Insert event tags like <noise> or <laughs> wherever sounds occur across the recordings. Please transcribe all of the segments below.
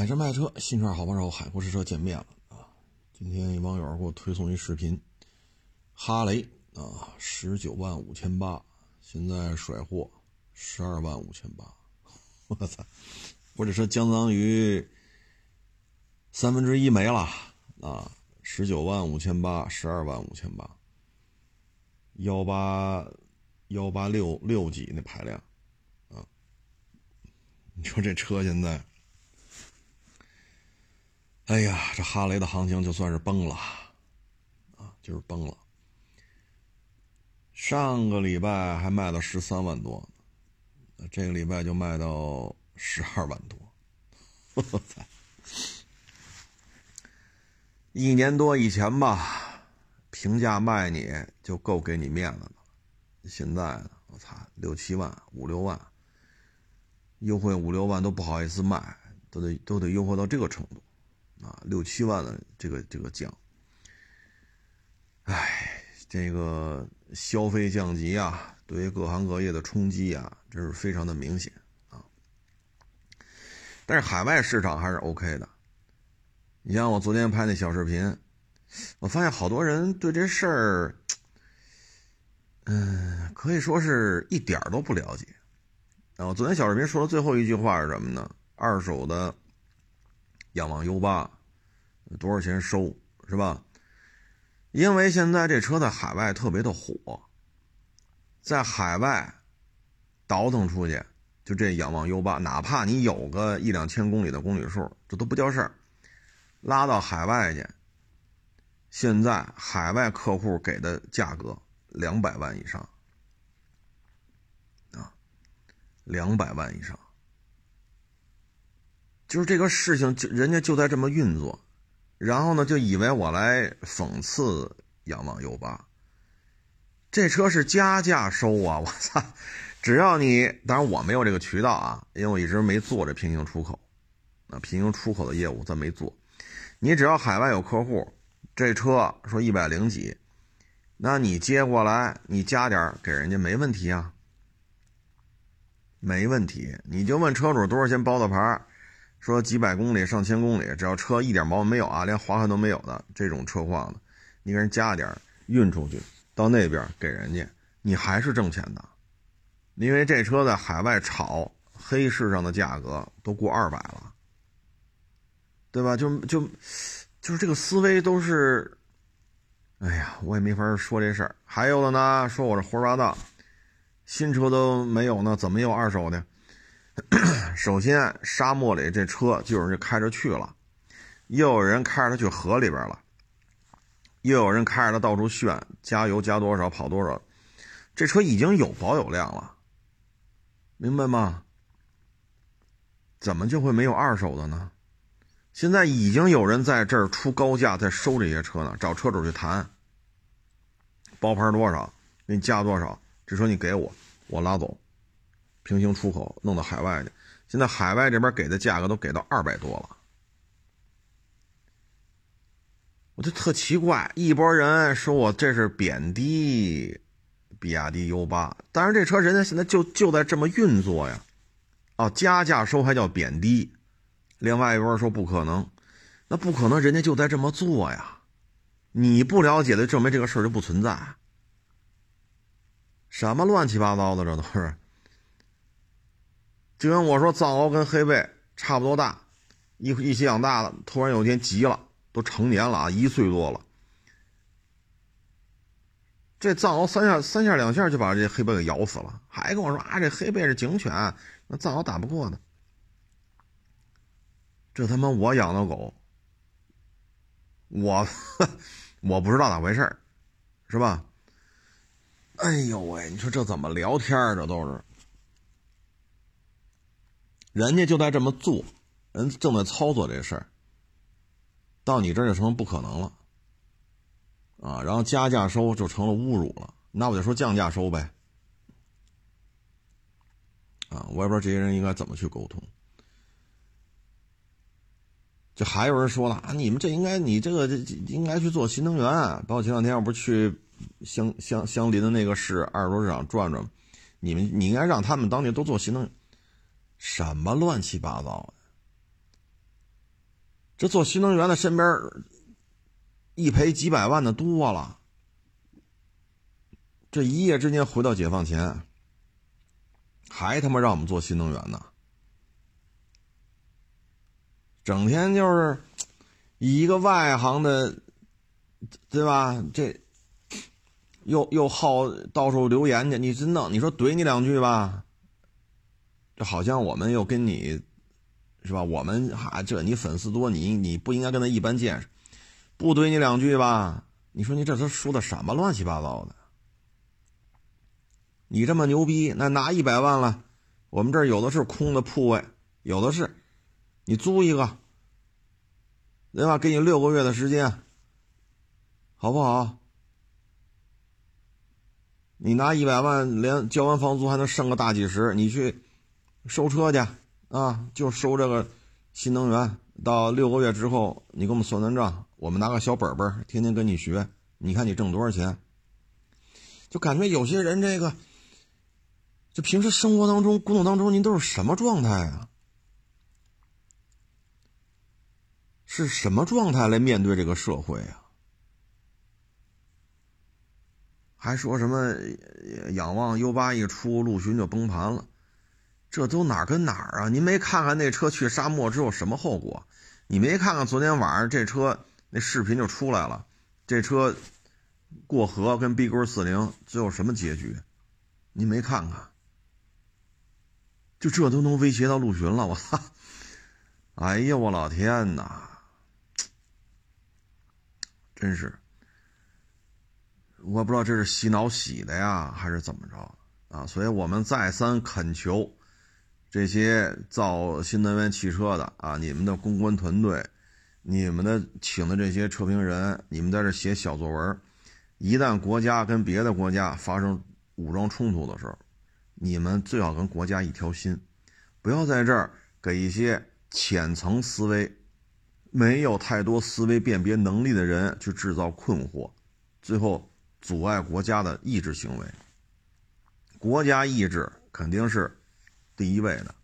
买车卖车，新车好帮手，海阔试车见面了啊！今天一网友给我推送一视频，哈雷啊，十九万五千八，现在甩货十二万五千八，<laughs> 我操！我这车相当于三分之一没了啊！十九万五千八，十二万五千八，幺八幺八六六几那排量啊！你说这车现在？哎呀，这哈雷的行情就算是崩了，啊，就是崩了。上个礼拜还卖到十三万多，这个礼拜就卖到十二万多，我操！一年多以前吧，平价卖你就够给你面子了，现在，我操，六七万、五六万，优惠五六万都不好意思卖，都得都得优惠到这个程度。啊，六七万的这个这个降，哎，这个消费降级啊，对于各行各业的冲击啊，这是非常的明显啊。但是海外市场还是 OK 的。你像我昨天拍那小视频，我发现好多人对这事儿，嗯，可以说是一点都不了解。然后昨天小视频说的最后一句话是什么呢？二手的。仰望 U 八多少钱收是吧？因为现在这车在海外特别的火，在海外倒腾出去，就这仰望 U 八，哪怕你有个一两千公里的公里数，这都不叫事儿。拉到海外去，现在海外客户给的价格两百万以上啊，两百万以上。就是这个事情，就人家就在这么运作，然后呢，就以为我来讽刺仰望 U 八，这车是加价收啊！我操，只要你，当然我没有这个渠道啊，因为我一直没做这平行出口，啊，平行出口的业务咱没做。你只要海外有客户，这车说一百零几，那你接过来，你加点给人家没问题啊，没问题，你就问车主多少钱包的牌儿。说几百公里、上千公里，只要车一点毛病没有啊，连划痕都没有的这种车况的，你给人加点运出去，到那边给人家，你还是挣钱的，因为这车在海外炒，黑市上的价格都过二百了，对吧？就就就是这个思维都是，哎呀，我也没法说这事儿。还有的呢，说我这胡说八道，新车都没有呢，怎么有二手的？<clears throat> 首先，沙漠里这车就有人开着去了，又有人开着它去河里边了，又有人开着它到处炫，加油加多少跑多少，这车已经有保有量了，明白吗？怎么就会没有二手的呢？现在已经有人在这儿出高价在收这些车呢，找车主去谈，包牌多少，给你加多少，这车你给我，我拉走。平行出口弄到海外去，现在海外这边给的价格都给到二百多了，我就特奇怪，一波人说我这是贬低比亚迪 U 八，但是这车人家现在就就在这么运作呀，哦，加价收还叫贬低，另外一波说不可能，那不可能，人家就在这么做呀，你不了解的证明这个事儿就不存在，什么乱七八糟的这都是。就跟我说，藏獒跟黑背差不多大，一一起养大的，突然有一天急了，都成年了啊，一岁多了。这藏獒三下三下两下就把这黑背给咬死了，还跟我说啊，这黑背是警犬，那藏獒打不过呢。这他妈我养的狗，我我不知道咋回事是吧？哎呦喂，你说这怎么聊天这都是。人家就在这么做，人正在操作这事儿，到你这儿就成不可能了，啊，然后加价收就成了侮辱了，那我就说降价收呗，啊，我也不知道这些人应该怎么去沟通。就还有人说了啊，你们这应该，你这个这应该去做新能源，包括前两天我不是去相相相邻的那个市二手市场转转，你们你应该让他们当地都做新能源。什么乱七八糟的？这做新能源的身边一赔几百万的多了，这一夜之间回到解放前，还他妈让我们做新能源呢？整天就是以一个外行的，对吧？这又又好到处留言去，你真的你说怼你两句吧，这好像我们又跟你是吧？我们哈这你粉丝多，你你不应该跟他一般见识。不怼你两句吧，你说你这都说的什么乱七八糟的？你这么牛逼，那拿一百万了，我们这儿有的是空的铺位，有的是，你租一个，对吧？给你六个月的时间，好不好？你拿一百万，连交完房租还能剩个大几十，你去收车去啊，就收这个新能源。到六个月之后，你给我们算算账。我们拿个小本本，天天跟你学，你看你挣多少钱？就感觉有些人这个，就平时生活当中、工作当中，您都是什么状态啊？是什么状态来面对这个社会啊？还说什么仰望 U 八一出，陆巡就崩盘了？这都哪儿跟哪儿啊？您没看看那车去沙漠之后什么后果？你没看看昨天晚上这车？那视频就出来了，这车过河跟 B 勾四零最后什么结局？你没看看？就这都能威胁到陆巡了，我操！哎呀，我老天哪！真是，我不知道这是洗脑洗的呀，还是怎么着啊？所以我们再三恳求这些造新能源汽车的啊，你们的公关团队。你们的请的这些测评人，你们在这写小作文，一旦国家跟别的国家发生武装冲突的时候，你们最好跟国家一条心，不要在这儿给一些浅层思维、没有太多思维辨别能力的人去制造困惑，最后阻碍国家的意志行为。国家意志肯定是第一位的，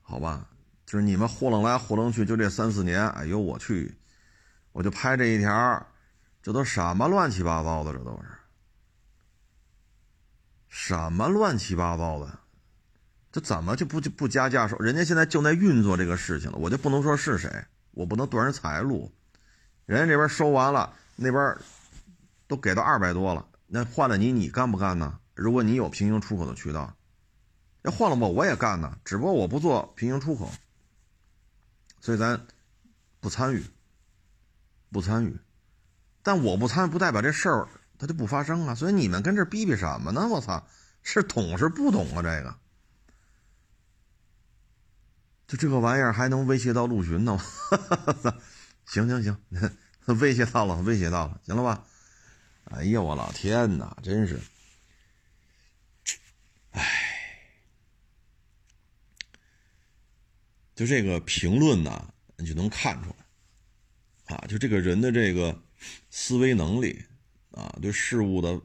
好吧？就是你们糊弄来糊弄去，就这三四年，哎呦我去，我就拍这一条，这都什么乱七八糟的？这都是什么乱七八糟的？这怎么就不就不加价收？人家现在就在运作这个事情了，我就不能说是谁，我不能断人财路。人家这边收完了，那边都给到二百多了，那换了你，你干不干呢？如果你有平行出口的渠道，要换了我，我也干呢，只不过我不做平行出口。所以咱不参与，不参与，但我不参与不代表这事儿它就不发生啊。所以你们跟这逼逼什么呢？我操，是懂是不懂啊？这个，就这个玩意儿还能威胁到陆巡呢？<laughs> 行行行，<laughs> 威胁到了，威胁到了，行了吧？哎呀，我老天哪，真是，哎。就这个评论呢，你就能看出来，啊，就这个人的这个思维能力啊，对事物的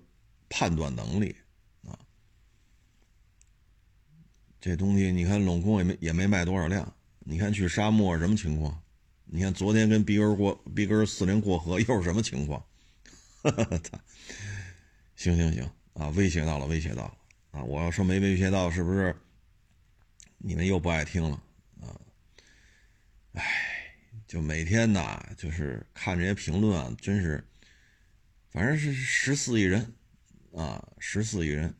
判断能力啊，这东西你看拢共也没也没卖多少辆，你看去沙漠什么情况？你看昨天跟 B 根过 B 根四零过河又是什么情况？<laughs> 操！行行行啊，威胁到了，威胁到了啊！我要说没威胁到，是不是你们又不爱听了？唉，就每天呐，就是看这些评论啊，真是，反正是十四亿人，啊，十四亿人，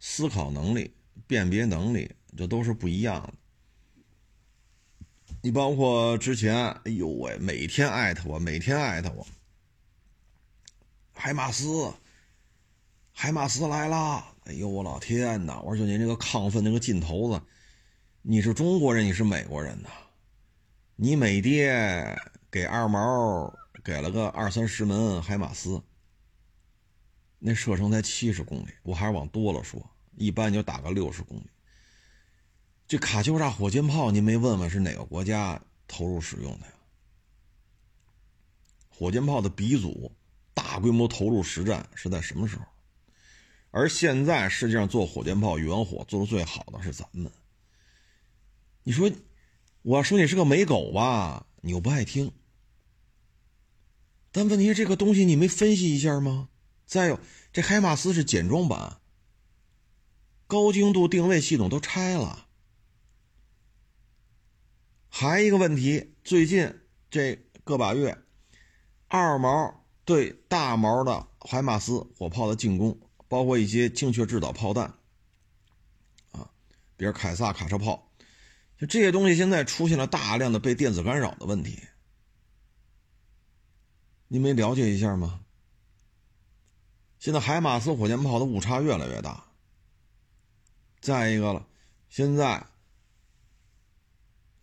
思考能力、辨别能力，这都是不一样的。你包括之前，哎呦喂，每天艾特我，每天艾特我，海马斯，海马斯来了！哎呦我老天呐！我说就您这个亢奋那个劲头子，你是中国人，你是美国人呐？你美爹给二毛给了个二三十门海马斯，那射程才七十公里，我还是往多了说，一般就打个六十公里。这卡秋莎火箭炮，您没问问是哪个国家投入使用的呀？火箭炮的鼻祖大规模投入实战是在什么时候？而现在世界上做火箭炮远火做的最好的是咱们。你说？我说你是个美狗吧，你又不爱听。但问题这个东西你没分析一下吗？再有，这海马斯是简装版，高精度定位系统都拆了。还一个问题，最近这个把月，二毛对大毛的海马斯火炮的进攻，包括一些精确制导炮弹，啊，比如凯撒卡车炮，这些东西现在出现了大量的被电子干扰的问题。你没了解一下吗？现在海马斯火箭炮的误差越来越大。再一个了，现在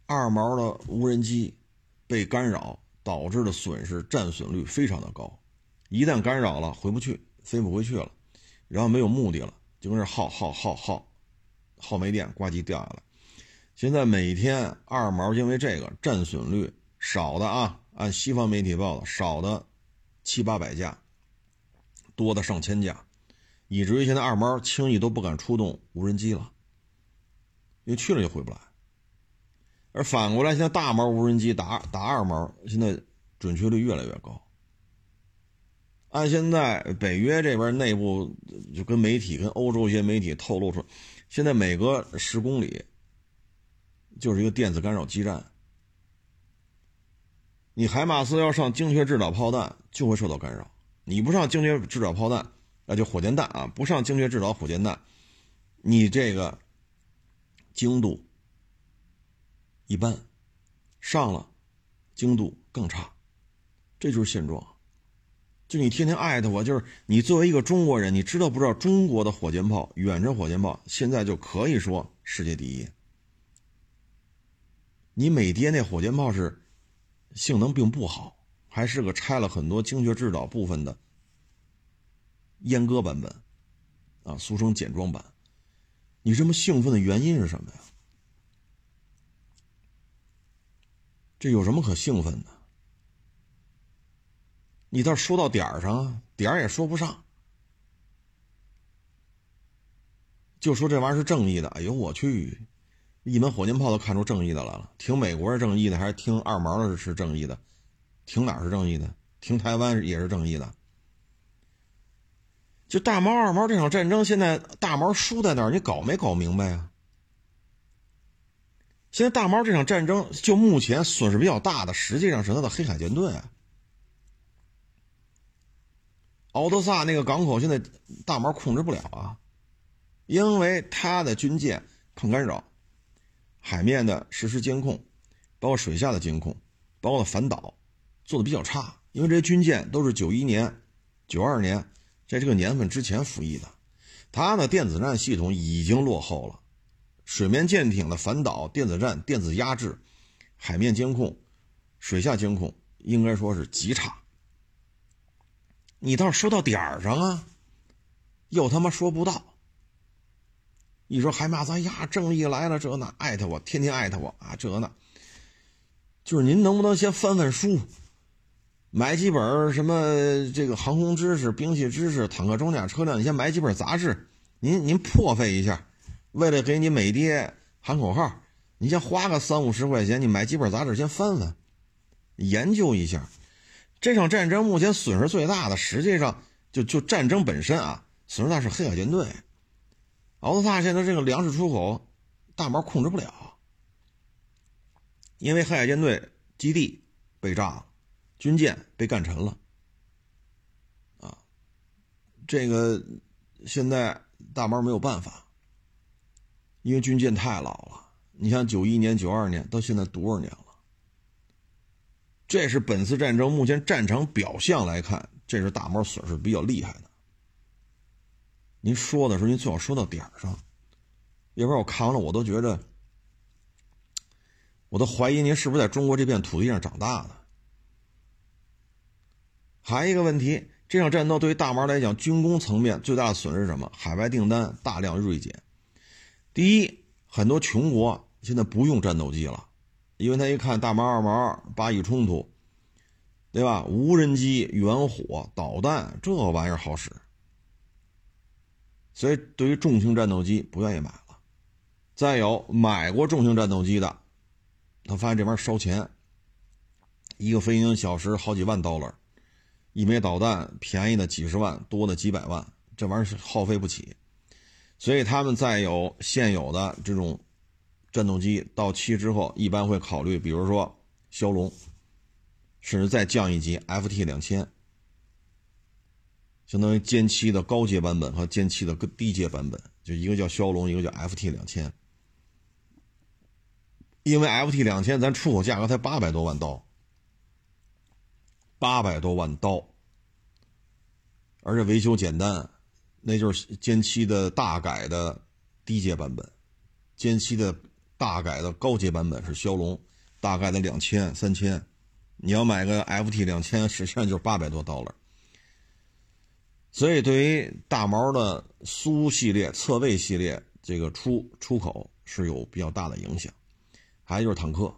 二毛的无人机被干扰导致的损失战损率非常的高，一旦干扰了回不去，飞不回去了，然后没有目的了，就跟这耗耗耗耗耗没电，呱唧掉下来。现在每天二毛因为这个战损率少的啊。按西方媒体报道，少的七八百架，多的上千架，以至于现在二毛轻易都不敢出动无人机了，因为去了就回不来。而反过来，现在大毛无人机打打二毛，现在准确率越来越高。按现在北约这边内部就跟媒体、跟欧洲一些媒体透露出，现在每隔十公里就是一个电子干扰基站。你海马斯要上精确制导炮弹，就会受到干扰。你不上精确制导炮弹，那就火箭弹啊，不上精确制导火箭弹，你这个精度一般，上了精度更差，这就是现状。就你天天艾特我，就是你作为一个中国人，你知道不知道中国的火箭炮、远程火箭炮现在就可以说世界第一。你美谍那火箭炮是。性能并不好，还是个拆了很多精确制导部分的阉割版本，啊，俗称简装版。你这么兴奋的原因是什么呀？这有什么可兴奋的？你倒说到点儿上，点儿也说不上，就说这玩意儿是正义的。哎呦我去！一门火箭炮都看出正义的来了，听美国是正义的，还是听二毛的是正义的？听哪是正义的？听台湾也是正义的。就大毛二毛这场战争，现在大毛输在哪儿？你搞没搞明白啊？现在大毛这场战争，就目前损失比较大的，实际上是他的黑海舰队。敖德萨那个港口现在大毛控制不了啊，因为他的军舰抗干扰。海面的实时监控，包括水下的监控，包括反导，做的比较差。因为这些军舰都是九一年、九二年，在这个年份之前服役的，它的电子战系统已经落后了。水面舰艇的反导、电子战、电子压制、海面监控、水下监控，应该说是极差。你倒是说到点儿上啊，又他妈说不到。一说还骂咱呀，正义来了，这那艾特我，天天艾特我啊，这那，就是您能不能先翻翻书，买几本什么这个航空知识、兵器知识、坦克装甲车辆，你先买几本杂志，您您破费一下，为了给你美爹喊口号，你先花个三五十块钱，你买几本杂志先翻翻，研究一下，这场战争目前损失最大的，实际上就就战争本身啊，损失大是黑海舰队。敖德萨现在这个粮食出口，大毛控制不了，因为黑海舰队基地被炸了，军舰被干沉了，啊，这个现在大毛没有办法，因为军舰太老了。你像九一年、九二年到现在多少年了？这是本次战争目前战场表象来看，这是大毛损失比较厉害的。您说的时候，您最好说到点儿上，要不然我看完了，我都觉得，我都怀疑您是不是在中国这片土地上长大的。还一个问题，这场战斗对于大毛来讲，军工层面最大的损失是什么？海外订单大量锐减。第一，很多穷国现在不用战斗机了，因为他一看大毛二毛巴以冲突，对吧？无人机、远火、导弹，这玩意儿好使。所以，对于重型战斗机不愿意买了。再有买过重型战斗机的，他发现这玩意儿烧钱，一个飞行小时好几万 dollar，，一枚导弹便宜的几十万，多的几百万，这玩意儿是耗费不起。所以他们在有现有的这种战斗机到期之后，一般会考虑，比如说枭龙，甚至再降一级 FT 两千。相当于歼七的高阶版本和歼七的低阶版本，就一个叫骁龙，一个叫 FT 两千。因为 FT 两千咱出口价格才八百多万刀，八百多万刀，而且维修简单，那就是歼七的大改的低阶版本，歼七的大改的高阶版本是骁龙，大概的两千三千，你要买个 FT 两千，实际上就是八百多刀了。所以，对于大毛的苏系列、侧卫系列，这个出出口是有比较大的影响。还有就是坦克，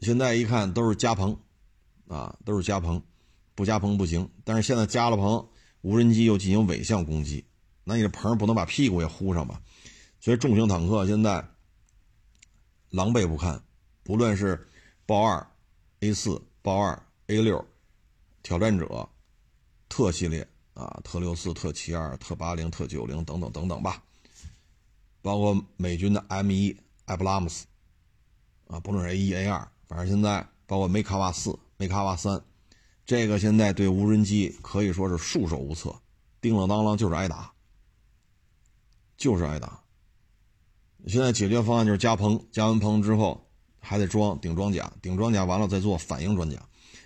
现在一看都是加蓬，啊，都是加蓬，不加蓬不行。但是现在加了蓬，无人机又进行尾向攻击，那你这棚不能把屁股也糊上吧？所以重型坦克现在狼狈不堪，不论是豹二、A 四、豹二、A 六、挑战者、特系列。啊，特六四、特七二、特八零、特九零等等等等吧，包括美军的 M 一艾布拉姆斯，啊，不论是 A 一 A 二，反正现在包括梅卡瓦四、梅卡瓦三，这个现在对无人机可以说是束手无策，叮了当啷就是挨打，就是挨打。现在解决方案就是加蓬，加完蓬之后还得装顶装甲，顶装甲完了再做反应装甲，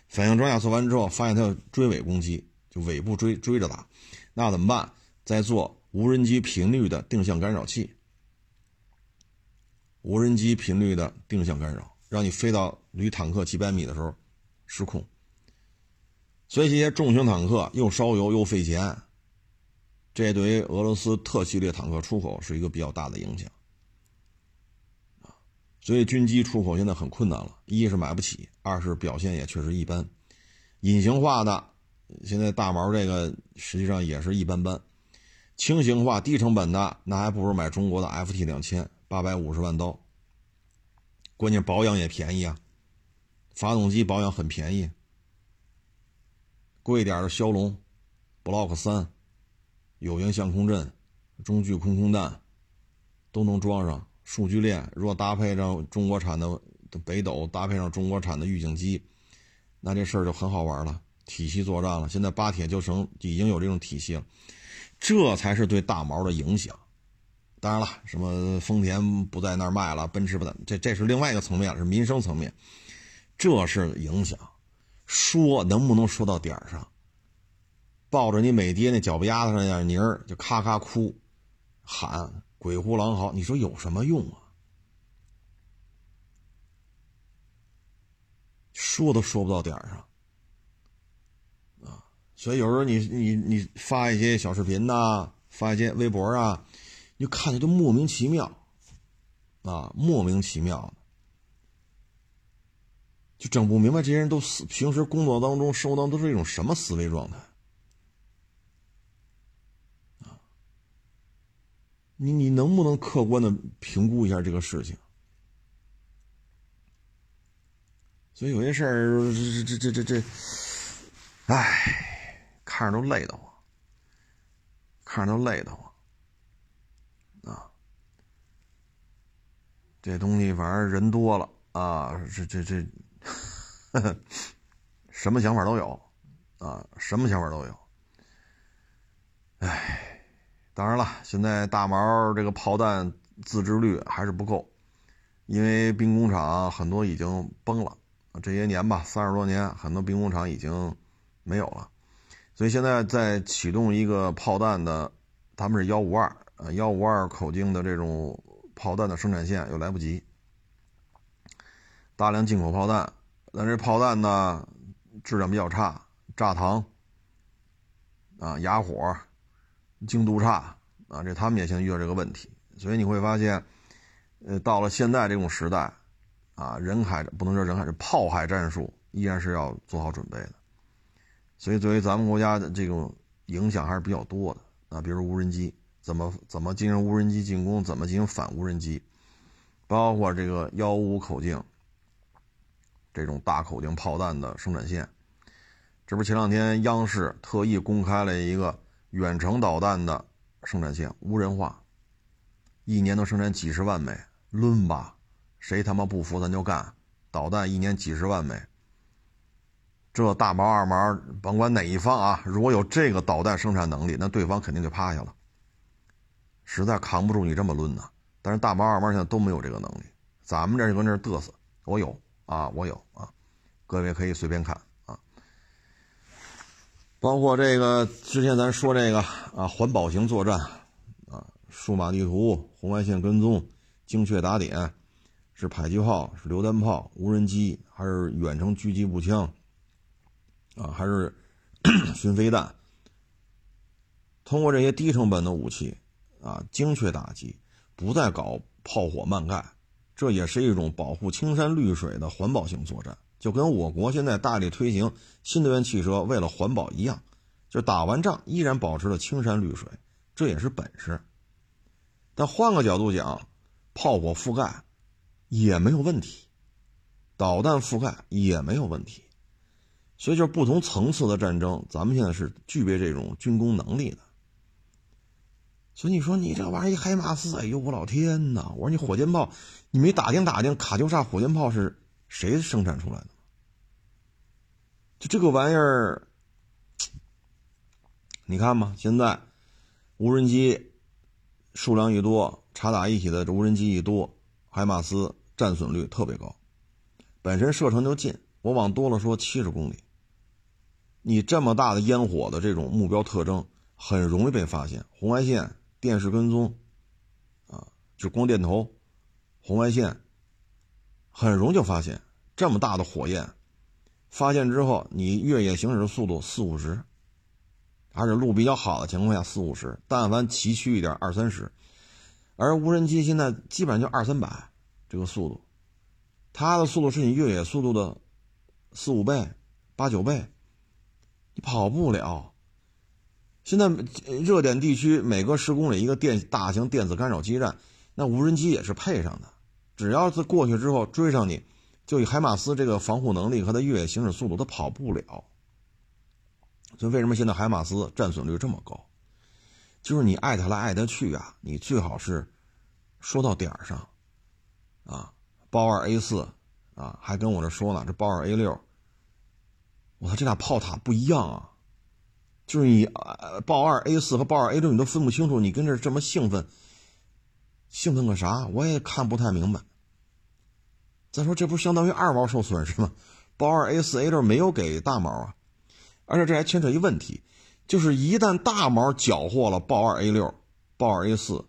反应装甲做完之后发现它要追尾攻击。尾部追追着打，那怎么办？再做无人机频率的定向干扰器，无人机频率的定向干扰，让你飞到离坦克几百米的时候失控。所以这些重型坦克又烧油又费钱，这对于俄罗斯特系列坦克出口是一个比较大的影响。所以军机出口现在很困难了，一是买不起，二是表现也确实一般，隐形化的。现在大毛这个实际上也是一般般，轻型化、低成本的那还不如买中国的 FT 两千，八百五十万刀，关键保养也便宜啊，发动机保养很便宜，贵点的骁龙，Block 三，有源相控阵，中距空空弹，都能装上。数据链若搭配上中国产的北斗，搭配上中国产的预警机，那这事儿就很好玩了。体系作战了，现在巴铁就成已经有这种体系了，这才是对大毛的影响。当然了，什么丰田不在那儿卖了，奔驰不在，这这是另外一个层面，是民生层面，这是影响。说能不能说到点儿上？抱着你美爹那脚丫子上那点泥儿就咔咔哭，喊鬼哭狼嚎，你说有什么用啊？说都说不到点儿上。所以有时候你你你发一些小视频呐，发一些微博啊，你就看着都莫名其妙，啊，莫名其妙的，就整不明白这些人都思平时工作当中、生活当中都是一种什么思维状态，你你能不能客观的评估一下这个事情？所以有些事儿，这这这这这，唉。看着都累得慌，看着都累得慌，啊！这东西反正人多了啊，这这这，<laughs> 什么想法都有，啊，什么想法都有。哎，当然了，现在大毛这个炮弹自制率还是不够，因为兵工厂很多已经崩了，这些年吧，三十多年，很多兵工厂已经没有了。所以现在在启动一个炮弹的，他们是幺五二呃幺五二口径的这种炮弹的生产线又来不及，大量进口炮弹，但这炮弹呢质量比较差，炸膛啊哑火，精度差啊，这他们也现在遇到这个问题，所以你会发现，呃到了现在这种时代，啊人海不能说人海是炮海战术依然是要做好准备的。所以，作为咱们国家的这种影响还是比较多的啊，比如无人机怎么怎么进行无人机进攻，怎么进行反无人机，包括这个幺五五口径这种大口径炮弹的生产线。这不前两天央视特意公开了一个远程导弹的生产线，无人化，一年能生产几十万枚，抡吧，谁他妈不服咱就干。导弹一年几十万枚，这大毛二毛，甭管哪一方啊，如果有这个导弹生产能力，那对方肯定就趴下了，实在扛不住你这么抡呐。但是大毛二毛现在都没有这个能力，咱们这就搁那嘚瑟，我有啊，我有啊，各位可以随便看啊。包括这个之前咱说这个啊，环保型作战啊，数码地图、红外线跟踪、精确打点，是迫击炮、是榴弹炮、无人机，还是远程狙击步枪啊，还是 <coughs> 巡飞弹？通过这些低成本的武器啊，精确打击。不再搞炮火漫盖，这也是一种保护青山绿水的环保性作战，就跟我国现在大力推行新能源汽车为了环保一样，就打完仗依然保持了青山绿水，这也是本事。但换个角度讲，炮火覆盖也没有问题，导弹覆盖也没有问题，所以就是不同层次的战争，咱们现在是具备这种军工能力的。所以你说你这玩意儿一海马斯，哎呦我老天呐！我说你火箭炮，你没打听打听卡秋莎火箭炮是谁生产出来的？就这个玩意儿，你看吧，现在无人机数量一多，插打一体的无人机一多，海马斯战损率特别高，本身射程就近，我往多了说七十公里，你这么大的烟火的这种目标特征，很容易被发现，红外线。电视跟踪，啊，就光电头、红外线，很容易就发现这么大的火焰。发现之后，你越野行驶的速度四五十，而且路比较好的情况下四五十，但凡崎岖一点二三十。而无人机现在基本上就二三百这个速度，它的速度是你越野速度的四五倍、八九倍，你跑不了。现在热点地区每隔十公里一个电大型电子干扰基站，那无人机也是配上的。只要是过去之后追上你，就以海马斯这个防护能力和它越野行驶速度，它跑不了。所以为什么现在海马斯战损率这么高？就是你爱它来爱它去啊，你最好是说到点儿上啊。豹二 A 四啊，还跟我这说呢，这豹二 A 六，我操，这俩炮塔不一样啊。就是你呃，豹二 A 四和豹二 A 六你都分不清楚，你跟这这么兴奋，兴奋个啥？我也看不太明白。再说这不相当于二毛受损是吗？豹二 A 四 A 六没有给大毛啊，而且这还牵扯一问题，就是一旦大毛缴获了豹二 A 六、豹二 A 四、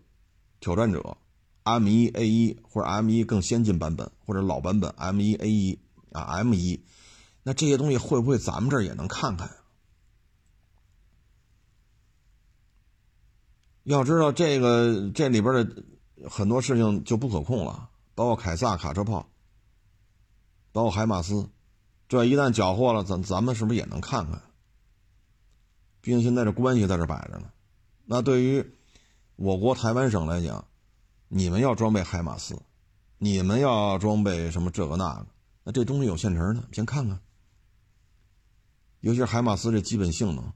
挑战者、M 一 A 一或者 M 一更先进版本或者老版本 M 一 A 一啊 M 一，那这些东西会不会咱们这儿也能看看？要知道这个这里边的很多事情就不可控了，包括凯撒卡车炮，包括海马斯，这一旦缴获了，咱咱们是不是也能看看？毕竟现在这关系在这摆着呢。那对于我国台湾省来讲，你们要装备海马斯，你们要装备什么这个那个，那这东西有现成的，先看看。尤其是海马斯这基本性能。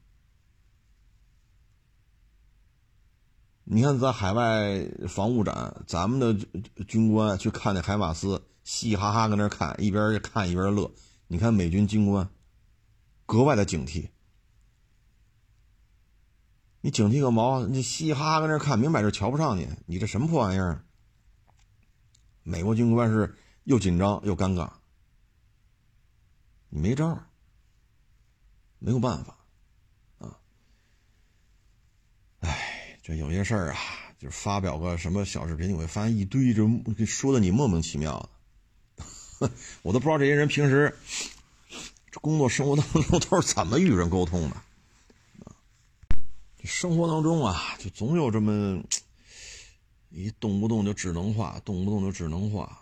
你看，在海外防务展，咱们的军官去看那海马斯，嘻嘻哈哈跟那看，一边看一边乐。你看美军军官格外的警惕，你警惕个毛？你嘻嘻哈哈跟那看，明摆着瞧不上你，你这什么破玩意儿？美国军官是又紧张又尴尬，你没招，没有办法。啊，哎这有些事儿啊，就发表个什么小视频，你会发现一堆这说的你莫名其妙的，<laughs> 我都不知道这些人平时工作生活当中都是怎么与人沟通的啊？生活当中啊，就总有这么一动不动就智能化，动不动就智能化。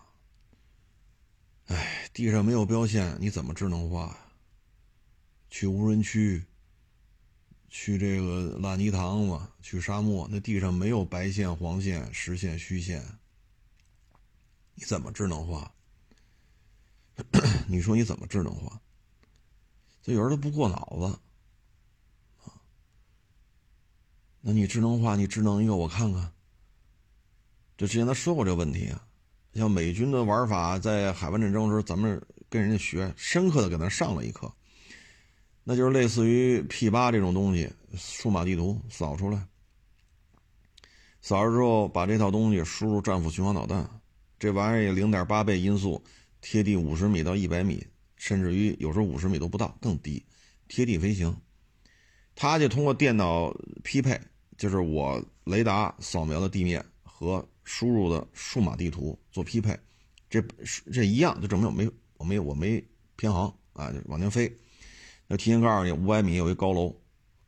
哎，地上没有标线，你怎么智能化？去无人区。去这个烂泥塘嘛，去沙漠，那地上没有白线、黄线、实线、虚线，你怎么智能化？<coughs> 你说你怎么智能化？这有人都不过脑子啊。那你智能化，你智能一个我看看。就之前他说过这个问题啊，像美军的玩法，在海湾战争时候，咱们跟人家学，深刻的给他上了一课。那就是类似于 P 八这种东西，数码地图扫出来，扫出之后把这套东西输入战斧巡航导弹，这玩意儿也零点八倍音速，贴地五十米到一百米，甚至于有时候五十米都不到，更低，贴地飞行。它就通过电脑匹配，就是我雷达扫描的地面和输入的数码地图做匹配，这这一样就证明我没我没我没偏航啊，就往前飞。要提前告诉你，五百米有一高楼，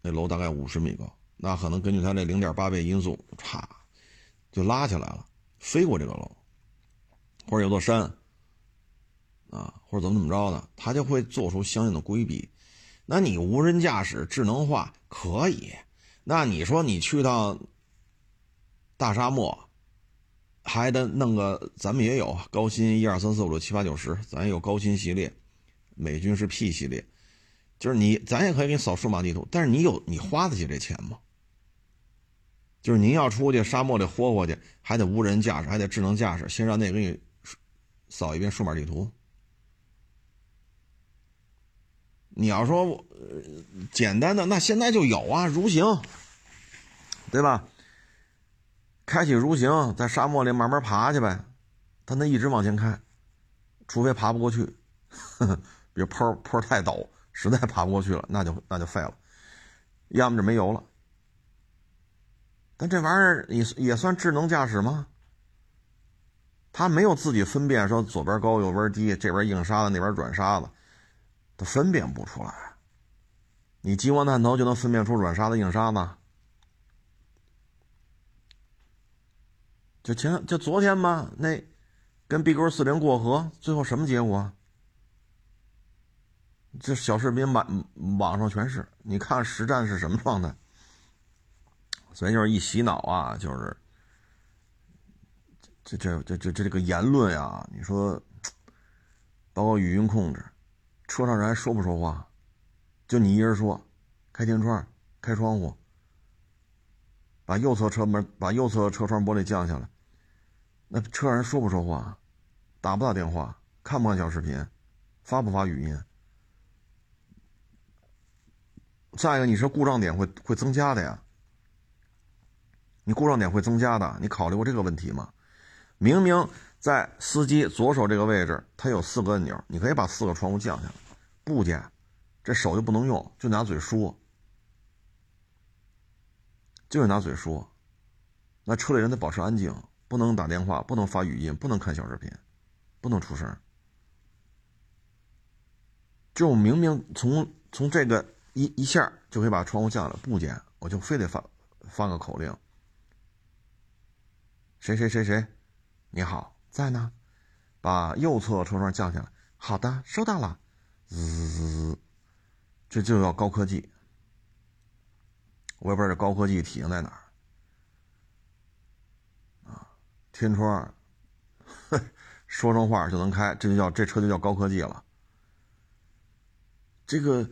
那楼大概五十米高，那可能根据它这零点八倍音速，嚓，就拉起来了，飞过这个楼，或者有座山，啊，或者怎么怎么着的，它就会做出相应的规避。那你无人驾驶智能化可以，那你说你去趟大沙漠，还得弄个，咱们也有高新一二三四五六七八九十，咱有高新系列，美军是 P 系列。就是你，咱也可以给你扫数码地图，但是你有你花得起这钱吗？就是您要出去沙漠里活活去，还得无人驾驶，还得智能驾驶，先让那给你扫一遍数码地图。你要说简单的，那现在就有啊，如行，对吧？开启如行，在沙漠里慢慢爬去呗，它能一直往前开，除非爬不过去，<laughs> 比如坡坡太陡。实在爬不过去了，那就那就废了，要么就没油了。但这玩意儿也也算智能驾驶吗？它没有自己分辨说左边高右边低，这边硬沙子那边软沙子，它分辨不出来。你激光探头就能分辨出软沙子硬沙子？就前就昨天嘛，那跟 B 勾四零过河，最后什么结果？这小视频满网上全是，你看实战是什么状态？所以就是一洗脑啊，就是这这这这这这个言论呀，你说包括语音控制，车上人还说不说话？就你一人说，开天窗，开窗户，把右侧车门把右侧车窗玻璃降下来，那车上人说不说话？打不打电话？看不看小视频？发不发语音？再一个，你是故障点会会增加的呀，你故障点会增加的，你考虑过这个问题吗？明明在司机左手这个位置，它有四个按钮，你可以把四个窗户降下来，不降，这手就不能用，就拿嘴说，就是拿嘴说，那车里人得保持安静，不能打电话，不能发语音，不能看小视频，不能出声，就明明从从这个。一一下就可以把窗户降了，不减，我就非得发发个口令。谁谁谁谁，你好，在呢，把右侧车窗降下来。好的，收到了。滋，这就叫高科技。我也不知道这高科技体现在哪儿。啊，天窗，<laughs> 说上话就能开，这就叫这车就叫高科技了。这个。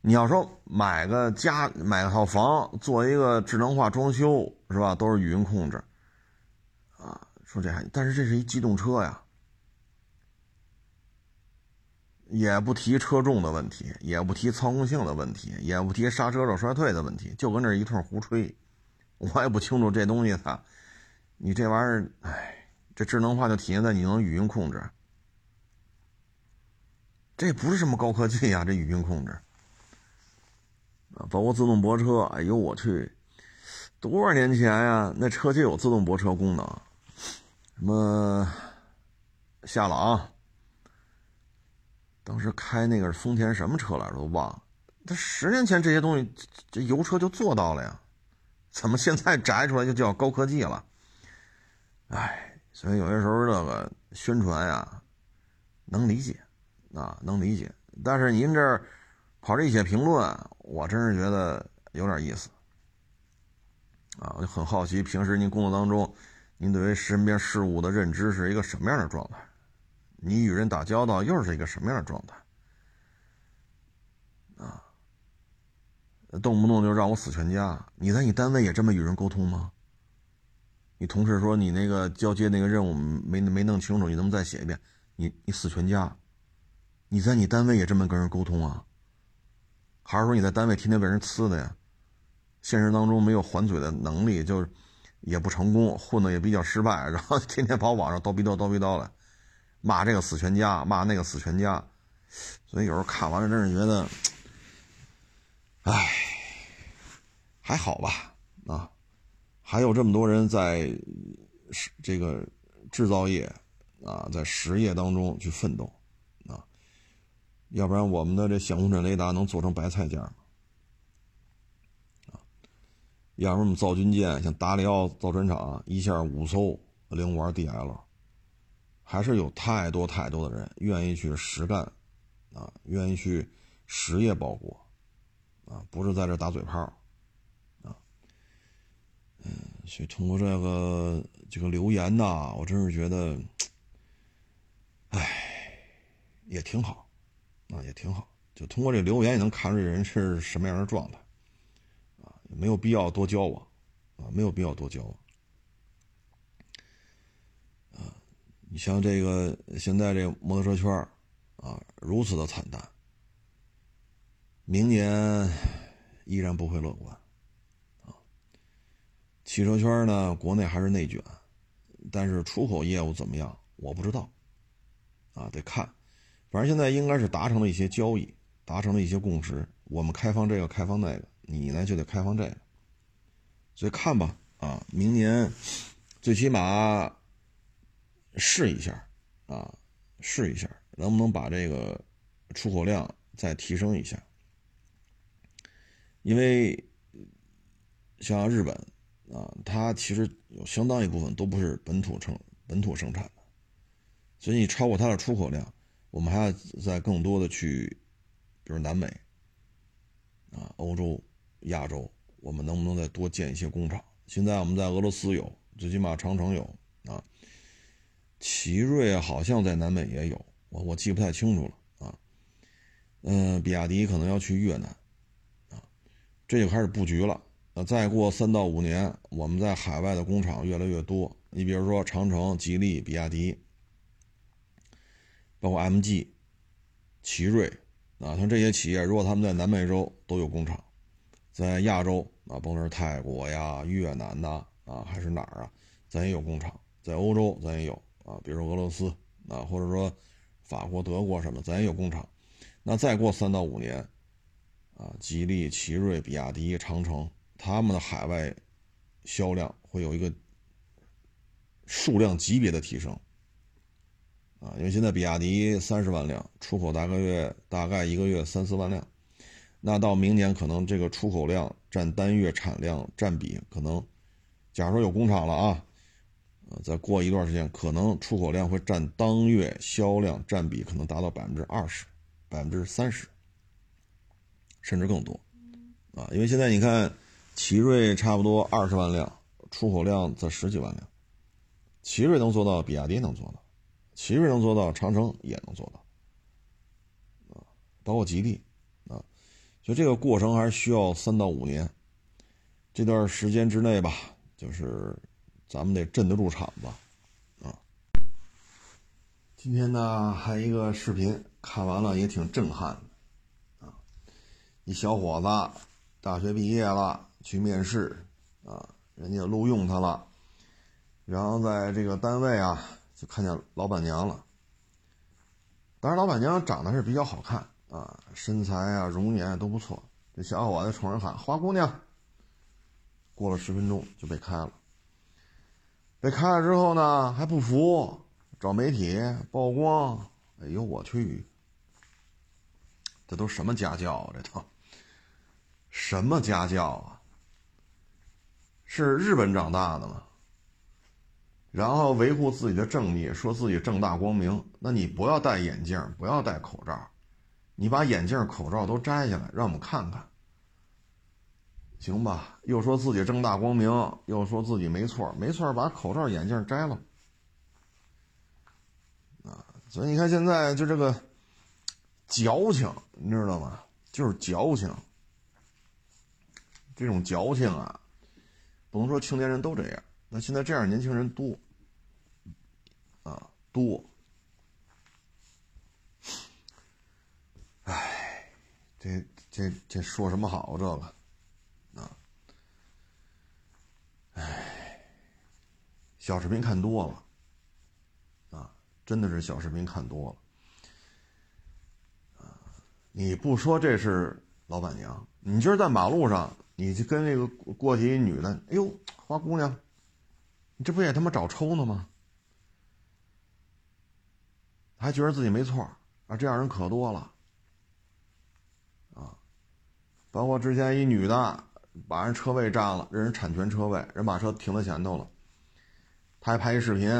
你要说买个家买个套房做一个智能化装修是吧？都是语音控制，啊，说这还但是这是一机动车呀，也不提车重的问题，也不提操控性的问题，也不提刹车热衰退的问题，就跟那一通胡吹。我也不清楚这东西它，你这玩意儿，哎，这智能化就体现在你能语音控制，这不是什么高科技呀，这语音控制。包括自动泊车，哎呦我去，多少年前呀？那车就有自动泊车功能，什么夏朗，当时开那个丰田什么车来着？都忘了。他十年前这些东西，这油车就做到了呀，怎么现在摘出来就叫高科技了？哎，所以有些时候这个宣传呀，能理解啊，能理解。但是您这儿跑这一些评论。我真是觉得有点意思，啊，我就很好奇，平时您工作当中，您对于身边事物的认知是一个什么样的状态？你与人打交道又是一个什么样的状态？啊，动不动就让我死全家。你在你单位也这么与人沟通吗？你同事说你那个交接那个任务没没弄清楚，你能不能再写一遍？你你死全家。你在你单位也这么跟人沟通啊？还是说你在单位天天被人呲的呀？现实当中没有还嘴的能力，就是也不成功，混的也比较失败，然后天天跑网上叨逼叨叨逼叨的，骂这个死全家，骂那个死全家。所以有时候看完了，真是觉得，唉，还好吧？啊，还有这么多人在这个制造业啊，在实业当中去奋斗。要不然我们的这相控阵雷达能做成白菜价吗？啊，要不然我们造军舰，像达里奥造船厂一下五艘零五二 DL，还是有太多太多的人愿意去实干，啊，愿意去实业报国，啊，不是在这打嘴炮，啊，嗯，所以通过这个这个留言呐，我真是觉得，唉，也挺好。啊，也挺好，就通过这留言也能看出这人是什么样的状态，啊，没有必要多交往，啊，没有必要多交往，啊，你像这个现在这摩托车圈啊，如此的惨淡，明年依然不会乐观，啊，汽车圈呢，国内还是内卷，但是出口业务怎么样，我不知道，啊，得看。反正现在应该是达成了一些交易，达成了一些共识。我们开放这个，开放那个，你呢就得开放这个。所以看吧，啊，明年最起码试一下，啊，试一下能不能把这个出口量再提升一下。因为像日本啊，它其实有相当一部分都不是本土生本土生产的，所以你超过它的出口量。我们还要在更多的去，比如南美，啊，欧洲、亚洲，我们能不能再多建一些工厂？现在我们在俄罗斯有，最起码长城有啊，奇瑞好像在南美也有，我我记不太清楚了啊。嗯，比亚迪可能要去越南，啊，这就开始布局了。那再过三到五年，我们在海外的工厂越来越多。你比如说长城、吉利、比亚迪。包括 MG、奇瑞啊，像这些企业，如果他们在南美洲都有工厂，在亚洲啊，甭管是泰国呀、越南呐啊，还是哪儿啊，咱也有工厂；在欧洲咱也有啊，比如俄罗斯啊，或者说法国、德国什么，咱也有工厂。那再过三到五年啊，吉利、奇瑞、比亚迪、长城，他们的海外销量会有一个数量级别的提升。啊，因为现在比亚迪三十万辆出口，大概月大概一个月三四万辆，那到明年可能这个出口量占单月产量占比可能，假如说有工厂了啊，呃，再过一段时间，可能出口量会占当月销量占比可能达到百分之二十、百分之三十，甚至更多，啊，因为现在你看，奇瑞差不多二十万辆出口量在十几万辆，奇瑞能做到，比亚迪能做到。奇瑞能做到，长城也能做到，啊，包括吉利，啊，所以这个过程还是需要三到五年，这段时间之内吧，就是咱们得镇得住场子，啊。今天呢，还一个视频看完了也挺震撼的，啊，一小伙子大学毕业了去面试，啊，人家录用他了，然后在这个单位啊。就看见老板娘了，当然老板娘长得是比较好看啊，身材啊、容颜都不错。这小伙子冲人喊：“花姑娘。”过了十分钟就被开了。被开了之后呢，还不服，找媒体曝光。哎呦我去，这都什么家教啊？这都什么家教啊？是日本长大的吗？然后维护自己的正义，说自己正大光明。那你不要戴眼镜，不要戴口罩，你把眼镜、口罩都摘下来，让我们看看，行吧？又说自己正大光明，又说自己没错，没错，把口罩、眼镜摘了，啊，所以你看现在就这个矫情，你知道吗？就是矫情，这种矫情啊，不能说青年人都这样，那现在这样年轻人多多。哎，这这这说什么好这个？唉，小视频看多了，啊，真的是小视频看多了，啊，你不说这是老板娘，你今儿在马路上，你就跟那个过去一女的，哎呦，花姑娘，你这不也他妈找抽呢吗？还觉得自己没错啊，这样人可多了，啊，包括之前一女的。把人车位占了，人产权车位，人把车停在前头了，他还拍一视频，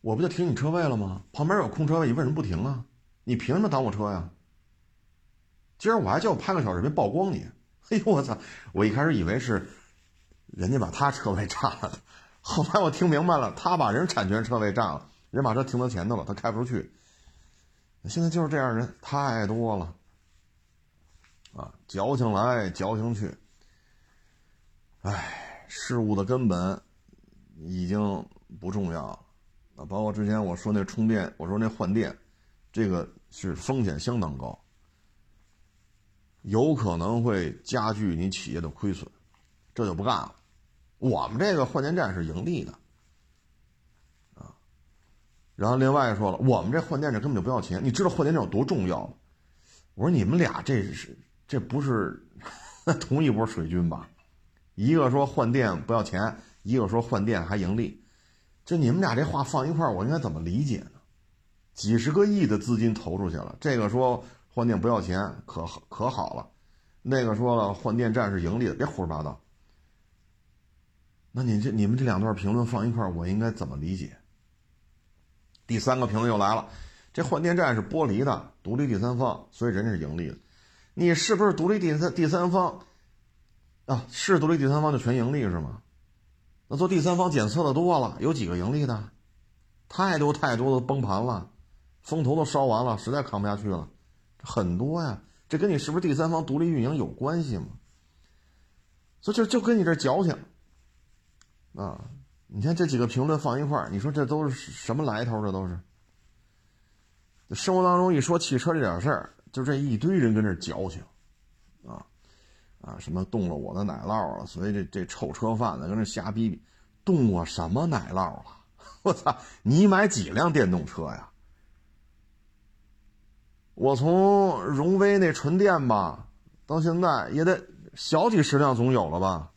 我不就停你车位了吗？旁边有空车位，你为什么不停啊？你凭什么挡我车呀？今儿我还叫我拍个小视频曝光你，哎呦我操！我一开始以为是人家把他车位占了，后来我听明白了，他把人产权车位占了，人把车停在前头了，他开不出去。现在就是这样人太多了，啊，矫情来矫情去。唉，事物的根本已经不重要了啊！包括之前我说那充电，我说那换电，这个是风险相当高，有可能会加剧你企业的亏损，这就不干了。我们这个换电站是盈利的。然后另外说了，我们这换电站根本就不要钱，你知道换电站有多重要吗？我说你们俩这是这不是 <laughs> 同一波水军吧？一个说换电不要钱，一个说换电还盈利，就你们俩这话放一块儿，我应该怎么理解呢？几十个亿的资金投出去了，这个说换电不要钱，可可好了，那个说了换电站是盈利的，别胡说八道。那你这你们这两段评论放一块儿，我应该怎么理解？第三个评论又来了，这换电站是剥离的，独立第三方，所以人家是盈利的，你是不是独立第三第三方？啊，是独立第三方就全盈利是吗？那做第三方检测的多了，有几个盈利的？太多太多的崩盘了，风头都烧完了，实在扛不下去了，很多呀。这跟你是不是第三方独立运营有关系吗？所以就就跟你这矫情啊！你看这几个评论放一块儿，你说这都是什么来头？这都是生活当中一说汽车这点事儿，就这一堆人跟这矫情啊。啊，什么动了我的奶酪了？所以这这臭车贩子跟那瞎逼逼，动我什么奶酪了？<laughs> 我操！你买几辆电动车呀？我从荣威那纯电吧，到现在也得小几十辆总有了吧？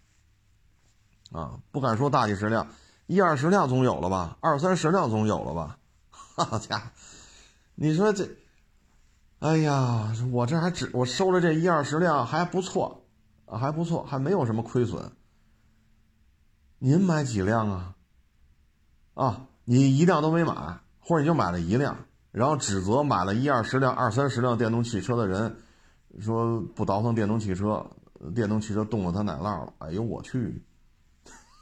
啊，不敢说大几十辆，一二十辆总有了吧？二三十辆总有了吧？<laughs> 好家伙，你说这，哎呀，我这还只我收了这一二十辆还不错。还不错，还没有什么亏损。您买几辆啊？啊，你一辆都没买，或者你就买了一辆，然后指责买了一二十辆、二三十辆电动汽车的人，说不倒腾电动汽车，电动汽车动了他奶酪了。哎呦我去！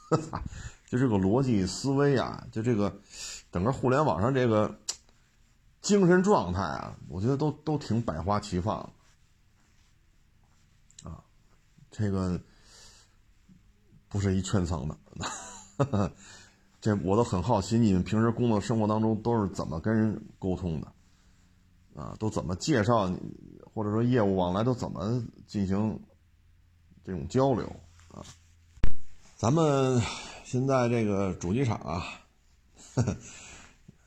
<laughs> 就这个逻辑思维啊，就这个整个互联网上这个精神状态啊，我觉得都都挺百花齐放啊。这个不是一圈层的，<laughs> 这我都很好奇，你们平时工作生活当中都是怎么跟人沟通的？啊，都怎么介绍，或者说业务往来都怎么进行这种交流？咱们现在这个主机厂啊，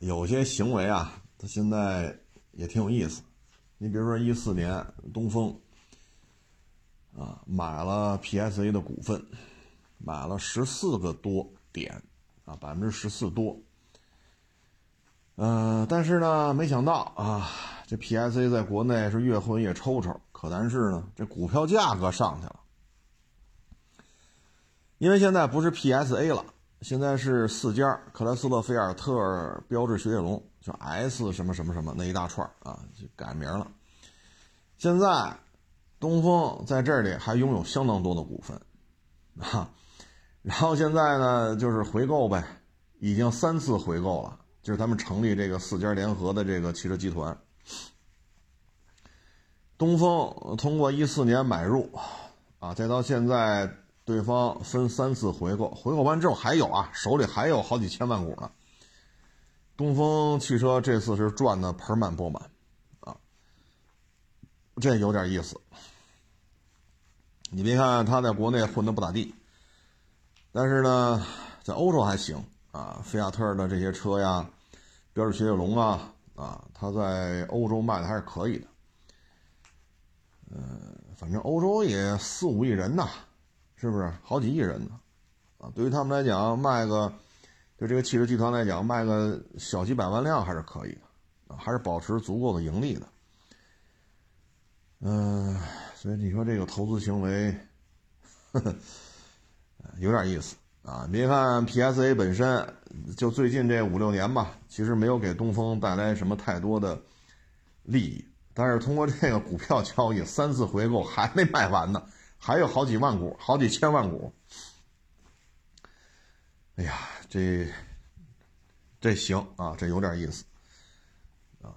有些行为啊，它现在也挺有意思。你比如说一四年东风。啊，买了 PSA 的股份，买了十四个多点，啊，百分之十四多。嗯，但是呢，没想到啊，这 PSA 在国内是越混越抽抽，可但是呢，这股票价格上去了，因为现在不是 PSA 了，现在是四家：克莱斯勒、菲尔特、标致、雪铁龙，就 S 什么什么什么那一大串啊，就改名了。现在。东风在这里还拥有相当多的股份，啊，然后现在呢就是回购呗，已经三次回购了，就是他们成立这个四家联合的这个汽车集团。东风通过一四年买入，啊，再到现在，对方分三次回购，回购完之后还有啊，手里还有好几千万股呢。东风汽车这次是赚的盆满钵满，啊，这有点意思。你别看他在国内混的不咋地，但是呢，在欧洲还行啊，菲亚特的这些车呀，标致雪铁龙啊，啊，他在欧洲卖的还是可以的。嗯，反正欧洲也四五亿人呐，是不是好几亿人呢？啊，对于他们来讲，卖个对这个汽车集团来讲，卖个小几百万辆还是可以的，啊，还是保持足够的盈利的。嗯，所以你说这个投资行为，呵呵，有点意思啊。别看 PSA 本身就最近这五六年吧，其实没有给东风带来什么太多的利益。但是通过这个股票交易，三次回购还没卖完呢，还有好几万股，好几千万股。哎呀，这这行啊，这有点意思啊。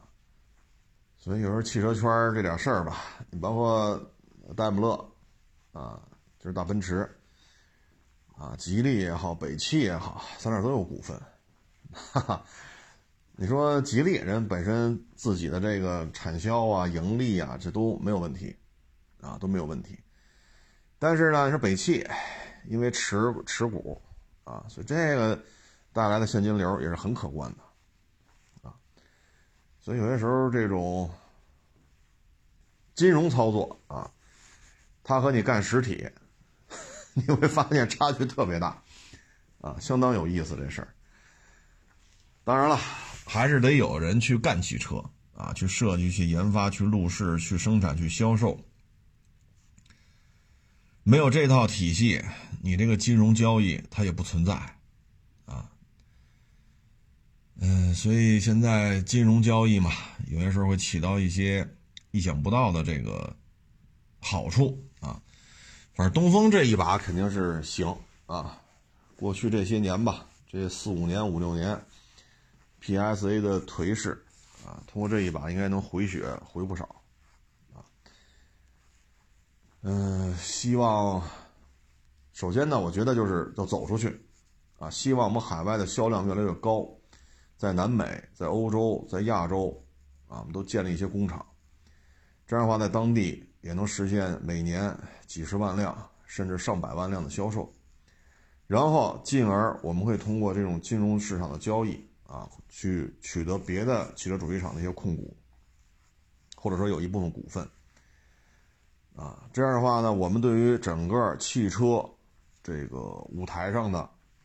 所以有时候汽车圈这点事儿吧，你包括戴姆勒啊，就是大奔驰啊，吉利也好，北汽也好，咱那都有股份，哈哈。你说吉利人本身自己的这个产销啊、盈利啊，这都没有问题，啊都没有问题。但是呢，是北汽，因为持持股啊，所以这个带来的现金流也是很可观的，啊，所以有些时候这种金融操作啊，它和你干实体，<laughs> 你会发现差距特别大，啊，相当有意思这事儿。当然了。还是得有人去干汽车啊，去设计、去研发、去路试、去生产、去销售。没有这套体系，你这个金融交易它也不存在啊。嗯，所以现在金融交易嘛，有些时候会起到一些意想不到的这个好处啊。反正东风这一把肯定是行啊。过去这些年吧，这四五年、五六年。PSA 的颓势啊，通过这一把应该能回血回不少。嗯，希望首先呢，我觉得就是要走出去啊，希望我们海外的销量越来越高，在南美、在欧洲、在亚洲啊，我们都建立一些工厂，这样的话在当地也能实现每年几十万辆甚至上百万辆的销售，然后进而我们会通过这种金融市场的交易。啊，去取得别的汽车主机厂的一些控股，或者说有一部分股份，啊，这样的话呢，我们对于整个汽车这个舞台上的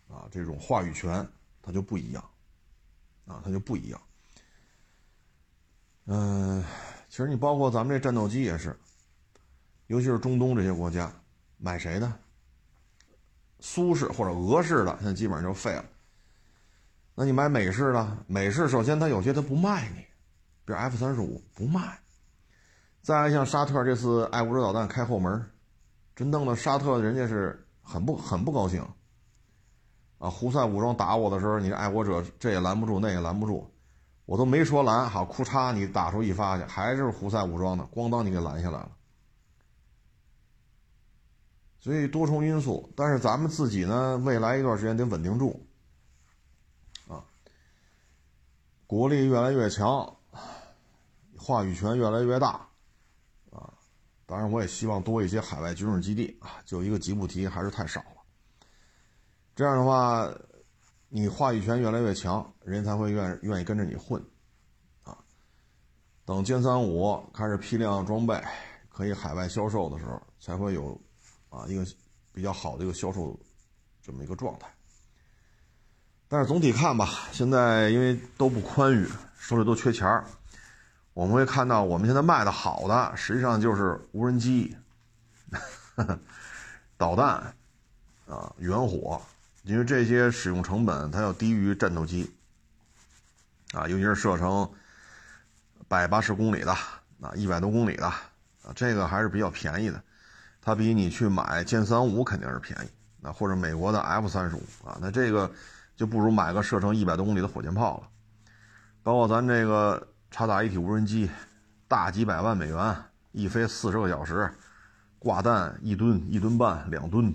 啊这种话语权，它就不一样，啊，它就不一样。嗯，其实你包括咱们这战斗机也是，尤其是中东这些国家，买谁的？苏式或者俄式的，现在基本上就废了。那你买美式的，美式首先它有些它不卖你，比如 F 三十五不卖。再像沙特这次爱国者导弹开后门，真弄得沙特人家是很不很不高兴。啊，胡塞武装打我的时候，你爱国者这也拦不住，那也拦不住，我都没说拦，好，库嚓你打出一发去，还是胡塞武装的，咣当你给拦下来了。所以多重因素，但是咱们自己呢，未来一段时间得稳定住。国力越来越强，话语权越来越大，当然我也希望多一些海外军事基地啊，就一个吉布提还是太少了。这样的话，你话语权越来越强，人才会愿愿意跟着你混，啊，等歼三五开始批量装备，可以海外销售的时候，才会有啊一个比较好的一个销售这么一个状态。但是总体看吧，现在因为都不宽裕，手里都缺钱儿，我们会看到我们现在卖的好的，实际上就是无人机、<laughs> 导弹啊、远火，因为这些使用成本它要低于战斗机。啊，尤其是射程百八十公里的啊、一百多公里的啊，这个还是比较便宜的，它比你去买歼三五肯定是便宜，那或者美国的 F 三十五啊，那这个。就不如买个射程一百多公里的火箭炮了，包括咱这个察打一体无人机，大几百万美元，一飞四十个小时，挂弹一吨、一吨半、两吨，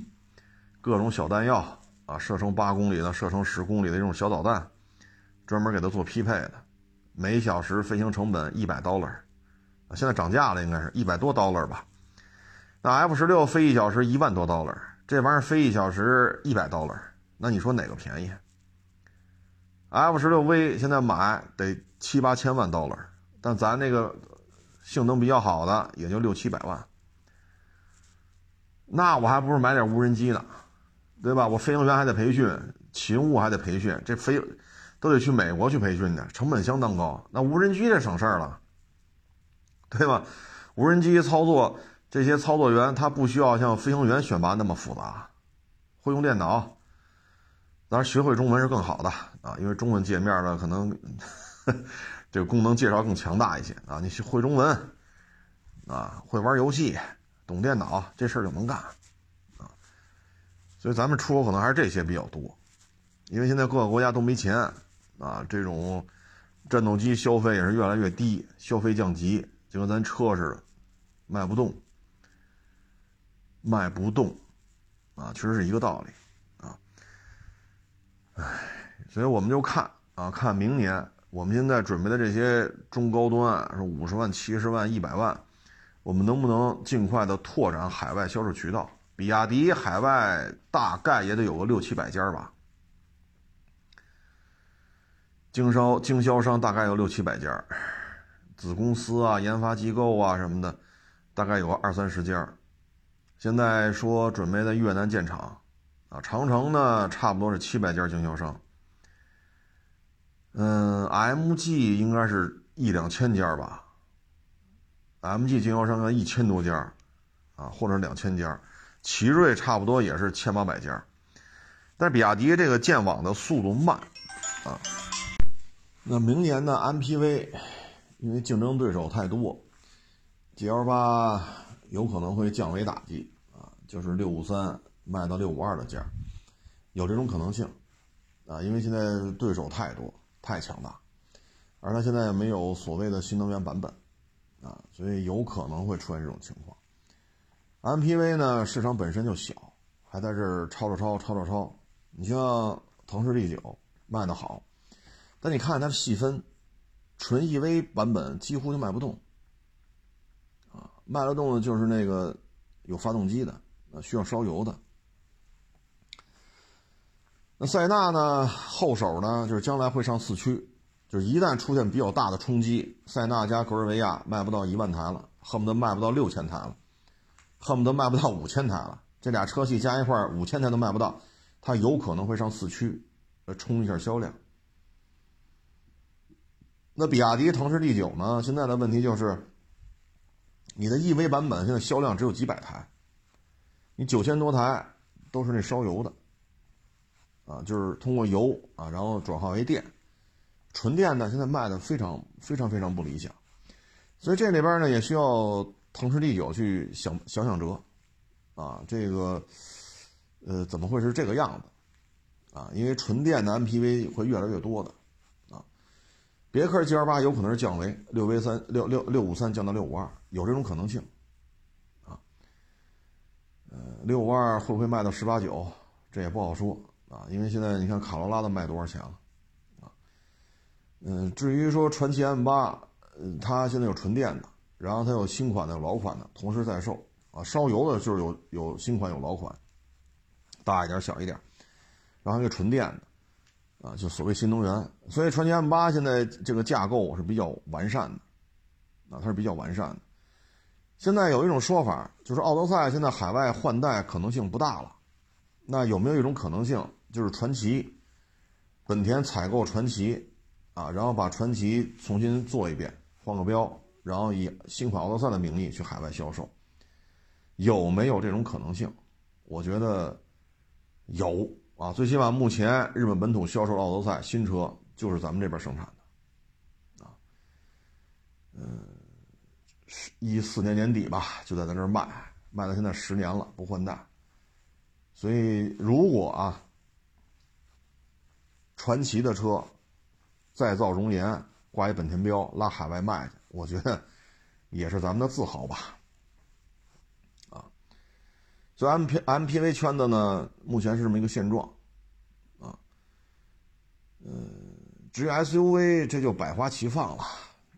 各种小弹药啊，射程八公里的、射程十公里的这种小导弹，专门给它做匹配的，每小时飞行成本一百 dollar，啊，现在涨价了，应该是一百多 dollar 吧。那 F 十六飞一小时一万多 dollar，这玩意儿飞一小时一百 dollar，那你说哪个便宜？F 十六 V 现在买得七八千万 dollar，但咱那个性能比较好的也就六七百万，那我还不如买点无人机呢，对吧？我飞行员还得培训，勤务还得培训，这飞都得去美国去培训的，成本相当高。那无人机这省事儿了，对吧？无人机操作。这些操作员他不需要像飞行员选拔那么复杂，会用电脑，当然学会中文是更好的啊，因为中文界面呢可能这个功能介绍更强大一些啊。你会中文啊，会玩游戏，懂电脑，这事儿就能干啊。所以咱们出口可能还是这些比较多，因为现在各个国家都没钱啊，这种战斗机消费也是越来越低，消费降级，就跟咱车似的，卖不动。卖不动，啊，确实是一个道理，唉，所以我们就看啊，看明年我们现在准备的这些中高端，是五十万、七十万、一百万，我们能不能尽快的拓展海外销售渠道？比亚迪海外大概也得有个六七百家吧，经销经销商大概有六七百家，子公司啊、研发机构啊什么的，大概有个二三十家。现在说准备在越南建厂，啊，长城呢差不多是七百家经销商，嗯，MG 应该是一两千家吧，MG 经销商要一千多家，啊，或者两千家，奇瑞差不多也是千八百家，但是比亚迪这个建网的速度慢，啊，那明年呢 MPV，因为竞争对手太多，GL 八有可能会降维打击。啊就是六五三卖到六五二的价，有这种可能性，啊，因为现在对手太多太强大，而它现在没有所谓的新能源版本，啊，所以有可能会出现这种情况。MPV 呢，市场本身就小，还在这儿抄着抄抄着抄。你像腾势 D 九卖的好，但你看它的细分，纯 EV 版本几乎就卖不动，啊，卖得动的就是那个有发动机的。呃，需要烧油的。那塞纳呢？后手呢？就是将来会上四驱，就是一旦出现比较大的冲击，塞纳加格尔维亚卖不到一万台了，恨不得卖不到六千台了，恨不得卖不到五千台了。这俩车系加一块五千台都卖不到，它有可能会上四驱，来冲一下销量。那比亚迪腾势 D 九呢？现在的问题就是，你的 EV 版本现在销量只有几百台。你九千多台都是那烧油的，啊，就是通过油啊，然后转化为电，纯电呢现在卖的非常非常非常不理想，所以这里边呢也需要腾势 D 九去想想想辙，啊，这个呃怎么会是这个样子啊？因为纯电的 MPV 会越来越多的，啊，别克 GL 八有可能是降维六 V 三六六六五三降到六五二，有这种可能性。啊呃，六五二会不会卖到十八九？这也不好说啊，因为现在你看卡罗拉都卖多少钱了啊？嗯，至于说传祺 M 八，嗯，它现在有纯电的，然后它有新款的、有老款的，同时在售啊。烧油的就是有有新款有老款，大一点小一点，然后一个纯电的啊，就所谓新能源。所以传奇 M 八现在这个架构是比较完善的啊，它是比较完善的。现在有一种说法，就是奥德赛现在海外换代可能性不大了。那有没有一种可能性，就是传奇，本田采购传奇，啊，然后把传奇重新做一遍，换个标，然后以新款奥德赛的名义去海外销售，有没有这种可能性？我觉得有啊，最起码目前日本本土销售的奥德赛新车就是咱们这边生产的，啊，嗯。一四年年底吧，就在咱这儿卖，卖到现在十年了，不换代。所以，如果啊，传奇的车再造容颜，挂一本田标拉海外卖去，我觉得也是咱们的自豪吧。啊，所以 M P M P V 圈子呢，目前是这么一个现状。啊，嗯，至于 S U V，这就百花齐放了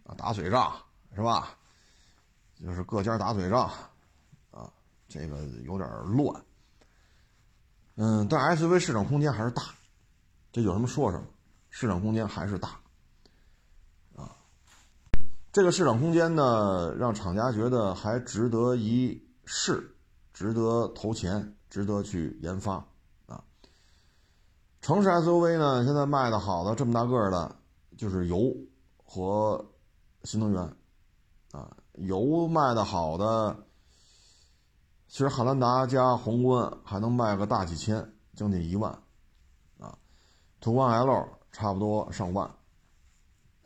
啊，打嘴仗是吧？就是各家打嘴仗，啊，这个有点乱。嗯，但 SUV 市场空间还是大，这有什么说什么，市场空间还是大，啊，这个市场空间呢，让厂家觉得还值得一试，值得投钱，值得去研发，啊，城市 SUV 呢，现在卖的好的这么大个的，就是油和新能源，啊，油卖的好的。其实汉兰达加皇冠还能卖个大几千，将近一万，途观 L 差不多上万，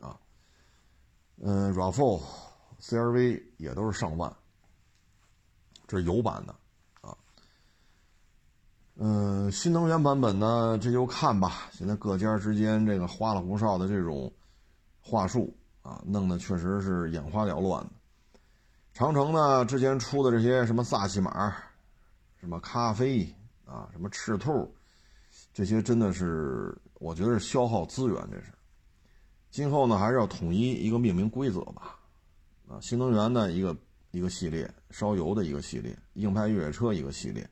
啊，嗯，RAV4、CRV 也都是上万，这是油版的，啊，嗯，新能源版本呢，这就看吧。现在各家之间这个花里胡哨的这种话术啊，弄得确实是眼花缭乱的。长城呢，之前出的这些什么萨琪玛，什么咖啡啊，什么赤兔，这些真的是我觉得是消耗资源。这是，今后呢还是要统一一个命名规则吧。啊，新能源的一个一个系列，烧油的一个系列，硬派越野车一个系列，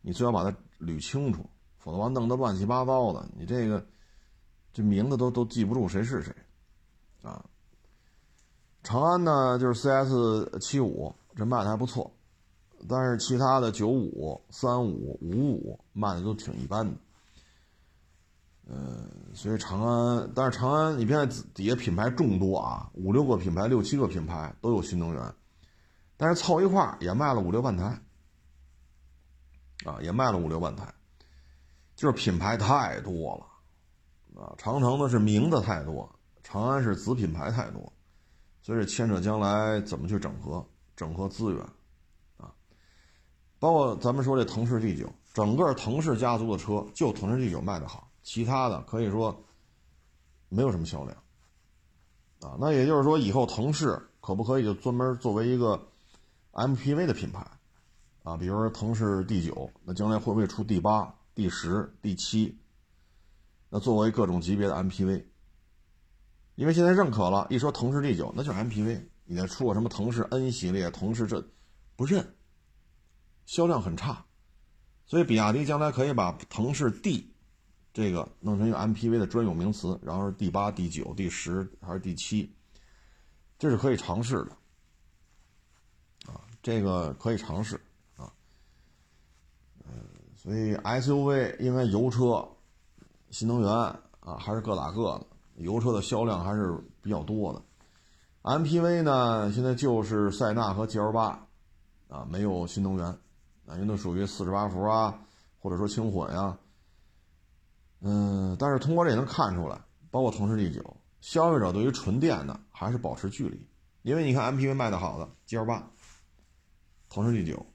你最好把它捋清楚，否则话弄得乱七八糟的，你这个这名字都都记不住谁是谁，啊。长安呢，就是 CS 七五，这卖的还不错，但是其他的九五、三五、五五卖的都挺一般的。嗯，所以长安，但是长安，你别看底下品牌众多啊，五六个品牌、六七个品牌都有新能源，但是凑一块也卖了五六万台，啊，也卖了五六万台，就是品牌太多了，啊，长城呢是名字太多，长安是子品牌太多。所以牵扯将来怎么去整合、整合资源，啊，包括咱们说这腾势 D 九，整个腾势家族的车就腾势 D 九卖的好，其他的可以说没有什么销量，啊，那也就是说以后腾势可不可以就专门作为一个 MPV 的品牌，啊，比如说腾势 D 九，那将来会不会出 D 八、D 十、D 七？那作为各种级别的 MPV。因为现在认可了，一说腾势 D 九，那就是 MPV。你再出个什么腾势 N 系列、腾势这，不认，销量很差。所以比亚迪将来可以把腾势 D 这个弄成一个 MPV 的专有名词，然后是第八、第九、第十还是第七，这是可以尝试的。啊，这个可以尝试啊。嗯，所以 SUV 应该油车、新能源啊，还是各打各的。油车的销量还是比较多的，MPV 呢，现在就是塞纳和 GL 八，啊，没有新能源，啊，因为都属于四十八伏啊，或者说轻混呀，嗯，但是通过这也能看出来，包括腾势 D 九，消费者对于纯电的还是保持距离，因为你看 MPV 卖的好的 GL 八、腾势 D 九、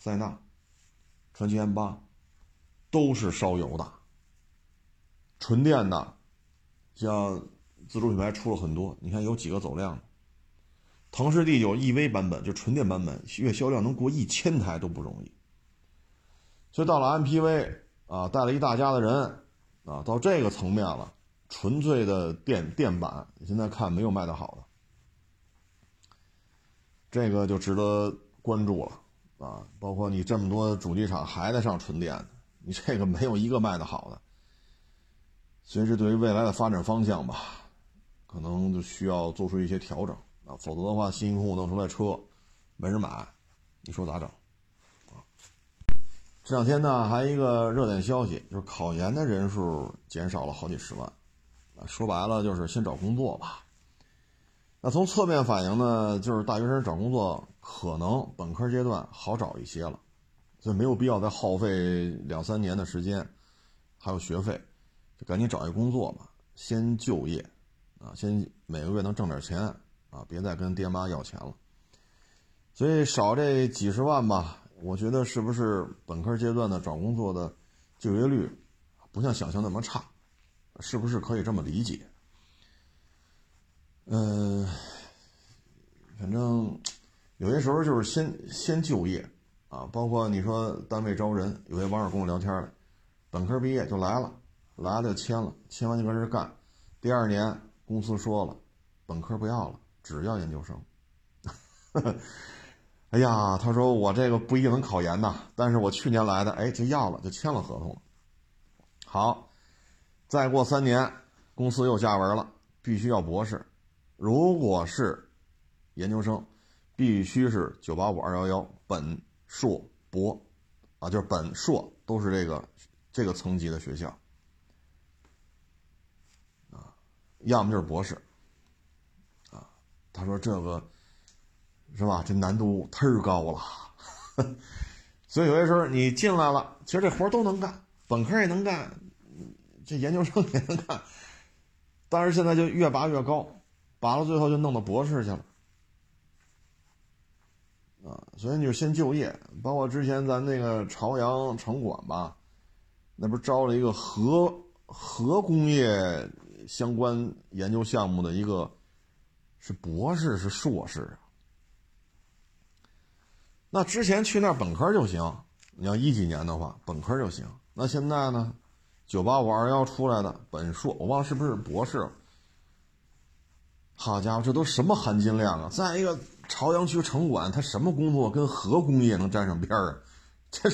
塞纳、传祺 M 八，都是烧油的，纯电的。像自主品牌出了很多，你看有几个走量？腾势 D 九 EV 版本就纯电版本，月销量能过一千台都不容易。所以到了 MPV 啊，带了一大家的人啊，到这个层面了，纯粹的电电版现在看没有卖的好的，这个就值得关注了啊！包括你这么多主机厂还在上纯电的，你这个没有一个卖的好的。所以，这对于未来的发展方向吧，可能就需要做出一些调整啊，否则的话，辛辛苦苦弄出来车，没人买，你说咋整？这两天呢，还一个热点消息，就是考研的人数减少了好几十万，啊，说白了就是先找工作吧。那从侧面反映呢，就是大学生找工作可能本科阶段好找一些了，所以没有必要再耗费两三年的时间，还有学费。就赶紧找一工作嘛，先就业，啊，先每个月能挣点钱，啊，别再跟爹妈要钱了。所以少这几十万吧，我觉得是不是本科阶段的找工作的就业率不像想象那么差，是不是可以这么理解？嗯，反正有些时候就是先先就业啊，包括你说单位招人，有些网友跟我聊天了，本科毕业就来了，来了就签了，签完就搁这干，第二年公司说了，本科不要了，只要研究生。<laughs> 哎呀，他说我这个不一定能考研呐，但是我去年来的，哎，就要了，就签了合同了。好，再过三年，公司又下文了，必须要博士。如果是研究生，必须是九八五二幺幺本硕博，啊，就是本硕都是这个这个层级的学校，啊，要么就是博士，啊，他说这个。是吧？这难度忒高了，<laughs> 所以有些时候你进来了，其实这活都能干，本科也能干，这研究生也能干，但是现在就越拔越高，拔到最后就弄到博士去了，啊，所以你就先就业，包括之前咱那个朝阳城管吧，那不是招了一个核核工业相关研究项目的一个，是博士是硕士啊？那之前去那儿本科就行，你要一几年的话，本科就行。那现在呢，九八五二幺出来的本硕，我忘了是不是博士。好家伙，这都什么含金量啊！再一个，朝阳区城管，他什么工作跟核工业能沾上边儿啊？这，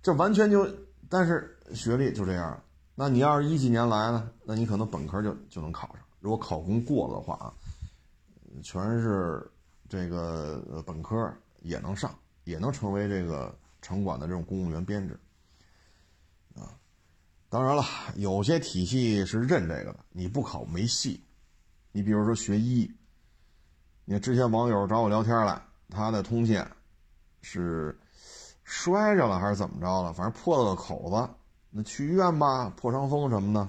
这完全就，但是学历就这样。那你要是一几年来呢，那你可能本科就就能考上。如果考公过了的话啊，全是这个本科也能上。也能成为这个城管的这种公务员编制，啊，当然了，有些体系是认这个的，你不考没戏。你比如说学医，你看之前网友找我聊天来，他的通县是摔着了还是怎么着了，反正破了个口子，那去医院吧，破伤风什么的。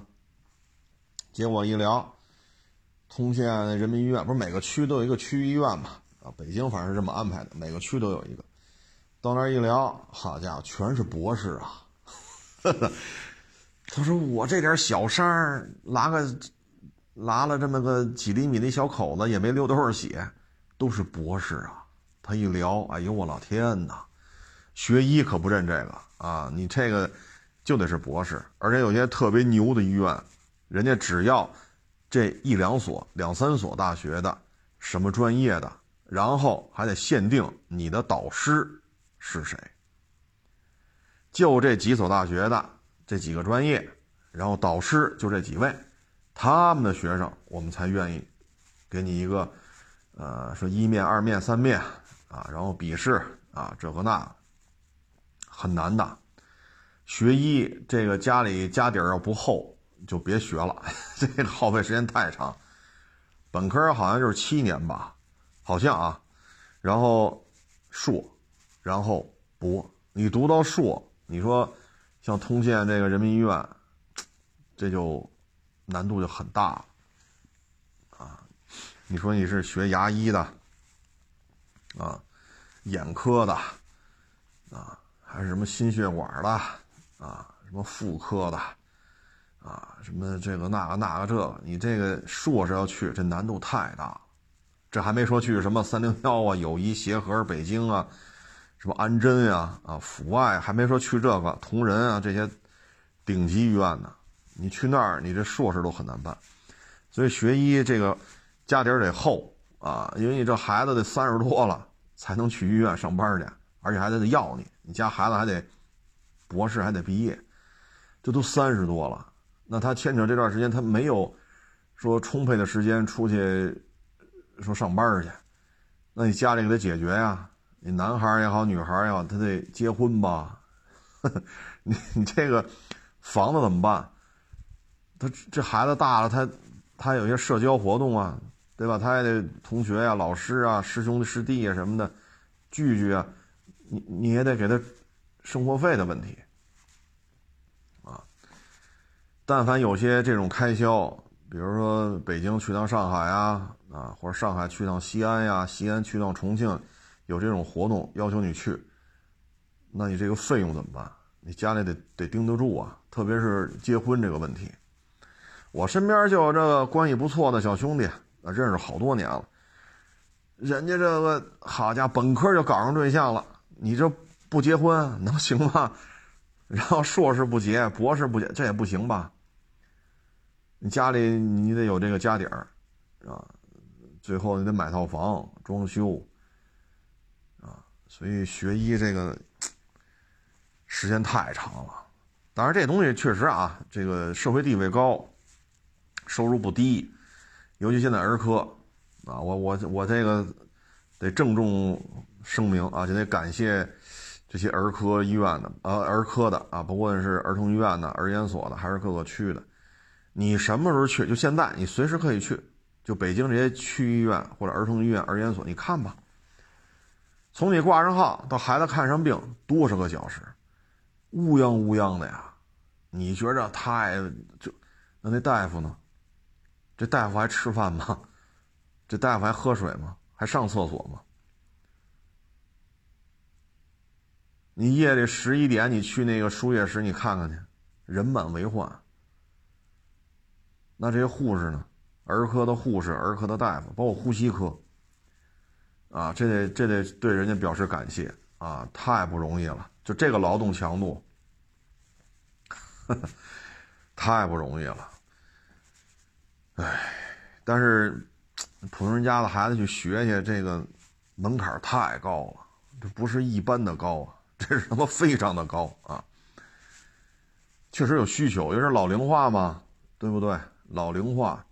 结果一聊，通县人民医院不是每个区都有一个区医院嘛？啊，北京反正是这么安排的，每个区都有一个。到那儿一聊，好家伙，全是博士啊！<laughs> 他说：“我这点小伤，拉个拉了这么个几厘米的小口子，也没流多少血，都是博士啊。”他一聊，哎呦我老天哪！学医可不认这个啊，你这个就得是博士，而且有些特别牛的医院，人家只要这一两所、两三所大学的什么专业的，然后还得限定你的导师。是谁？就这几所大学的这几个专业，然后导师就这几位，他们的学生我们才愿意给你一个，呃，说一面、二面、三面啊，然后笔试啊，这个那很难的。学医这个家里家底儿要不厚，就别学了，<laughs> 这个耗费时间太长。本科好像就是七年吧，好像啊，然后硕。然后博，你读到硕，你说像通县这个人民医院，这就难度就很大了啊。你说你是学牙医的啊，眼科的啊，还是什么心血管的啊，什么妇科的啊，什么这个那个那个这个，你这个硕士要去，这难度太大了。这还没说去什么三零幺啊、友谊协和、北京啊。什么安贞呀，啊，阜外还没说去这个同仁啊，这些顶级医院呢，你去那儿，你这硕士都很难办。所以学医这个家底儿得厚啊，因为你这孩子得三十多了才能去医院上班去，而且还得得要你，你家孩子还得博士还得毕业，这都三十多了，那他牵扯这段时间他没有说充沛的时间出去说上班去，那你家里给他解决呀。你男孩也好，女孩也好，他得结婚吧？<laughs> 你你这个房子怎么办？他这孩子大了，他他有些社交活动啊，对吧？他也得同学呀、老师啊、师兄师弟啊什么的聚聚啊，你你也得给他生活费的问题啊。但凡有些这种开销，比如说北京去趟上海啊，啊，或者上海去趟西安呀，西安去趟重庆。有这种活动要求你去，那你这个费用怎么办？你家里得得盯得住啊，特别是结婚这个问题。我身边就有这个关系不错的小兄弟，认识好多年了。人家这个好家伙，本科就搞上对象了，你这不结婚能行吗？<laughs> 然后硕士不结，博士不结，这也不行吧？你家里你得有这个家底儿，啊，最后你得买套房，装修，所以学医这个时间太长了。当然，这东西确实啊，这个社会地位高，收入不低，尤其现在儿科，啊，我我我这个得郑重声明啊，就得感谢这些儿科医院的，呃，儿科的啊，不论是儿童医院的、儿研所的，还是各个区的。你什么时候去？就现在，你随时可以去。就北京这些区医院或者儿童医院、儿研所，你看吧。从你挂上号到孩子看上病，多少个小时？乌泱乌泱的呀！你觉着太就那那大夫呢？这大夫还吃饭吗？这大夫还喝水吗？还上厕所吗？你夜里十一点你去那个输液室，你看看去，人满为患。那这些护士呢？儿科的护士、儿科的大夫，包括呼吸科，啊，这得这得对人家表示感谢啊！太不容易了，就这个劳动强度，太不容易了。唉，但是普通人家的孩子去学去，这个门槛太高了，这不是一般的高啊，这是他妈非常的高啊！确实有需求，因为是老龄化嘛，对不对？老龄化，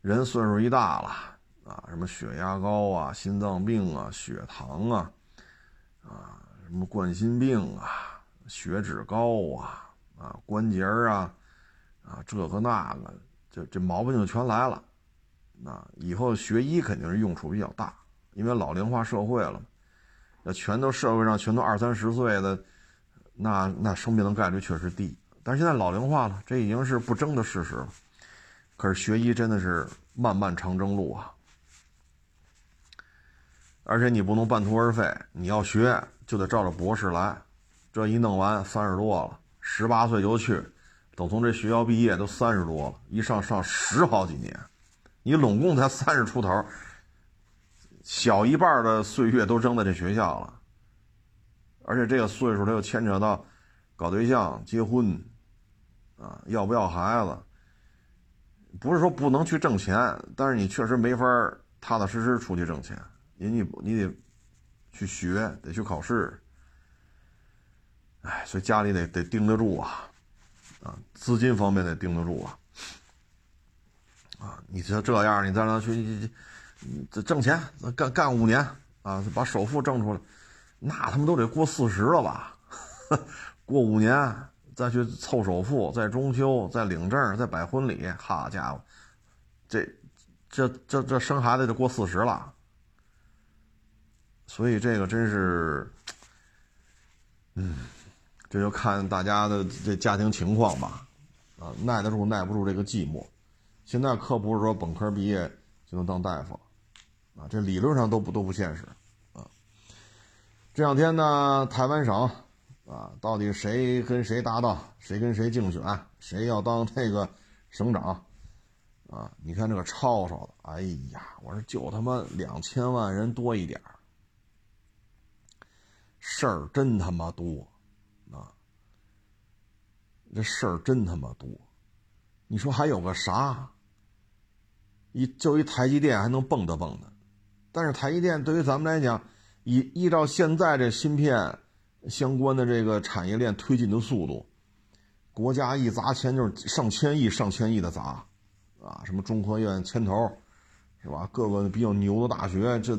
人岁数一大了啊，什么血压高啊、心脏病啊、血糖啊，啊，什么冠心病啊、血脂高啊、啊关节啊，啊这个那个，这这毛病就全来了。那以后学医肯定是用处比较大，因为老龄化社会了，那全都社会上全都二三十岁的，那那生病的概率确实低。但是现在老龄化了，这已经是不争的事实了。可是学医真的是漫漫长征路啊，而且你不能半途而废，你要学就得照着博士来。这一弄完三十多了，十八岁就去，等从这学校毕业都三十多了，一上上十好几年，你拢共才三十出头，小一半的岁月都扔在这学校了。而且这个岁数他又牵扯到搞对象、结婚，啊，要不要孩子？不是说不能去挣钱，但是你确实没法踏踏实实出去挣钱，因为你你得去学，得去考试，哎，所以家里得得盯得住啊，啊，资金方面得盯得住啊，啊，你这这样，你再让他去这挣钱，干干五年啊，把首付挣出来，那他们都得过四十了吧？<laughs> 过五年。再去凑首付，再装修，再领证，再摆婚礼，好家伙，这、这、这、这生孩子就过四十了，所以这个真是，嗯，这就看大家的这家庭情况吧，啊，耐得住耐不住这个寂寞。现在可不是说本科毕业就能当大夫，啊，这理论上都不都不现实，啊。这两天呢，台湾省。啊，到底谁跟谁搭档，谁跟谁竞选，谁要当这个省长？啊，你看这个吵吵的，哎呀，我说就他妈两千万人多一点事儿真他妈多，啊，这事儿真他妈多，你说还有个啥？一就一台积电还能蹦跶蹦跶，但是台积电对于咱们来讲，依依照现在这芯片。相关的这个产业链推进的速度，国家一砸钱就是上千亿、上千亿的砸，啊，什么中科院牵头，是吧？各个比较牛的大学，这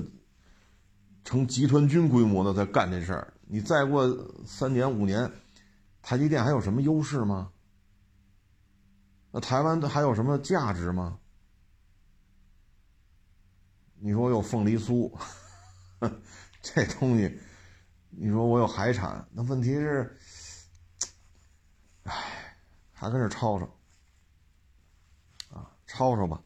成集团军规模的在干这事儿。你再过三年五年，台积电还有什么优势吗？那台湾还有什么价值吗？你说我有凤梨酥，<laughs> 这东西。你说我有海产，那问题是，唉，还跟这吵吵，啊，吵吵吧。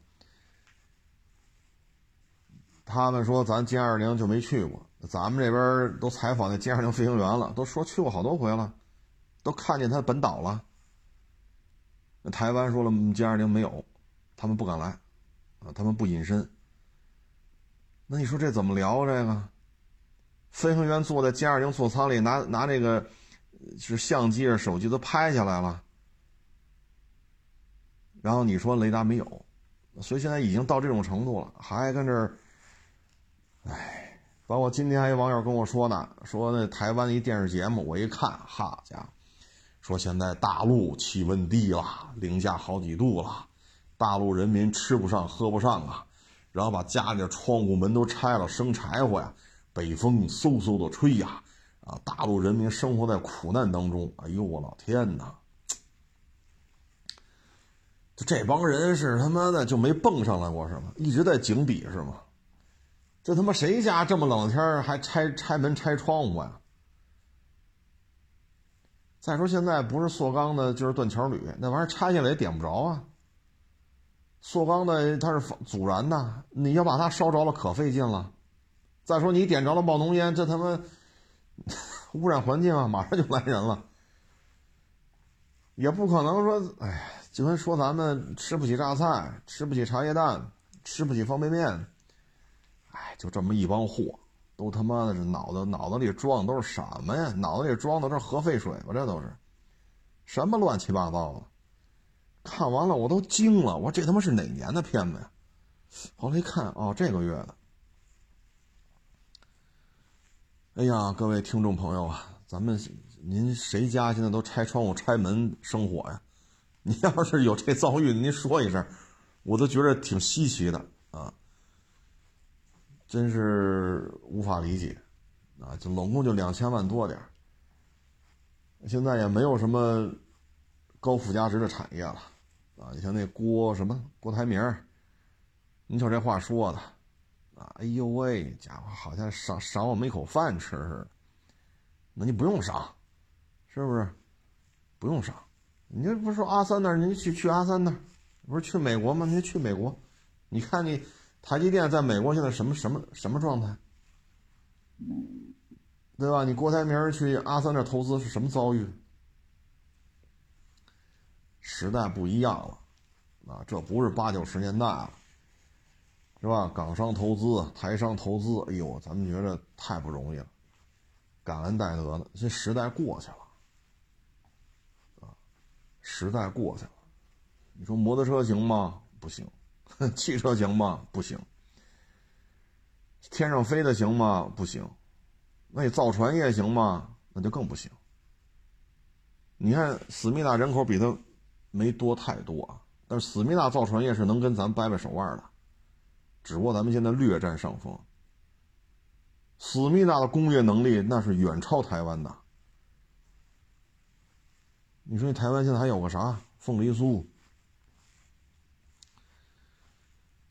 他们说咱歼二零就没去过，咱们这边都采访那歼二零飞行员了，都说去过好多回了，都看见他本岛了。台湾说了歼二零没有，他们不敢来，啊，他们不隐身。那你说这怎么聊这个？飞行员坐在歼二零座舱里，拿拿这个是相机啊、手机都拍下来了。然后你说雷达没有，所以现在已经到这种程度了，还跟这儿，哎，包括今天还有网友跟我说呢，说那台湾一电视节目，我一看，哈家伙，说现在大陆气温低了，零下好几度了，大陆人民吃不上喝不上啊。然后把家里的窗户门都拆了，生柴火呀，北风嗖嗖的吹呀，啊，大陆人民生活在苦难当中。哎呦，我老天哪！就这帮人是他妈的就没蹦上来过是吗？一直在井底是吗？这他妈谁家这么冷的天还拆拆门拆窗户呀？再说现在不是塑钢的，就是断桥铝，那玩意儿拆下来也点不着啊。塑钢的它是阻燃的，你要把它烧着了可费劲了。再说你点着了冒浓烟，这他妈 <laughs> 污染环境啊！马上就来人了。也不可能说，哎，就跟说咱们吃不起榨菜，吃不起茶叶蛋，吃不起方便面，就这么一帮货，都他妈的是脑子脑子里装的都是什么呀？脑子里装的都是核废水吧？这都是什么乱七八糟的？看完了我都惊了，我这他妈是哪年的片子呀？后来一看，哦，这个月的。哎呀，各位听众朋友啊，咱们您谁家现在都拆窗户、拆门生火呀？你要是有这 <laughs> 遭遇，您说一声，我都觉得挺稀奇的啊，真是无法理解啊！就总共就两千万多点现在也没有什么高附加值的产业了。啊，你像那郭什么郭台铭，你瞅这话说的，啊，哎呦喂，家伙好像赏赏我们一口饭吃似的。那你不用赏，是不是？不用赏。你这不是说阿三那儿，您去去阿三那儿，不是去美国吗？你去美国，你看你台积电在美国现在什么什么什么状态，对吧？你郭台铭去阿三那投资是什么遭遇？时代不一样了，啊，这不是八九十年代了，是吧？港商投资、台商投资，哎呦，咱们觉得太不容易了，感恩戴德的。这时代过去了，啊，时代过去了。你说摩托车行吗？不行。<laughs> 汽车行吗？不行。天上飞的行吗？不行。那你造船业行吗？那就更不行。你看，思密达人口比他。没多太多啊，但是思密达造船业是能跟咱掰掰手腕的，只不过咱们现在略占上风。思密达的工业能力那是远超台湾的。你说你台湾现在还有个啥凤梨酥？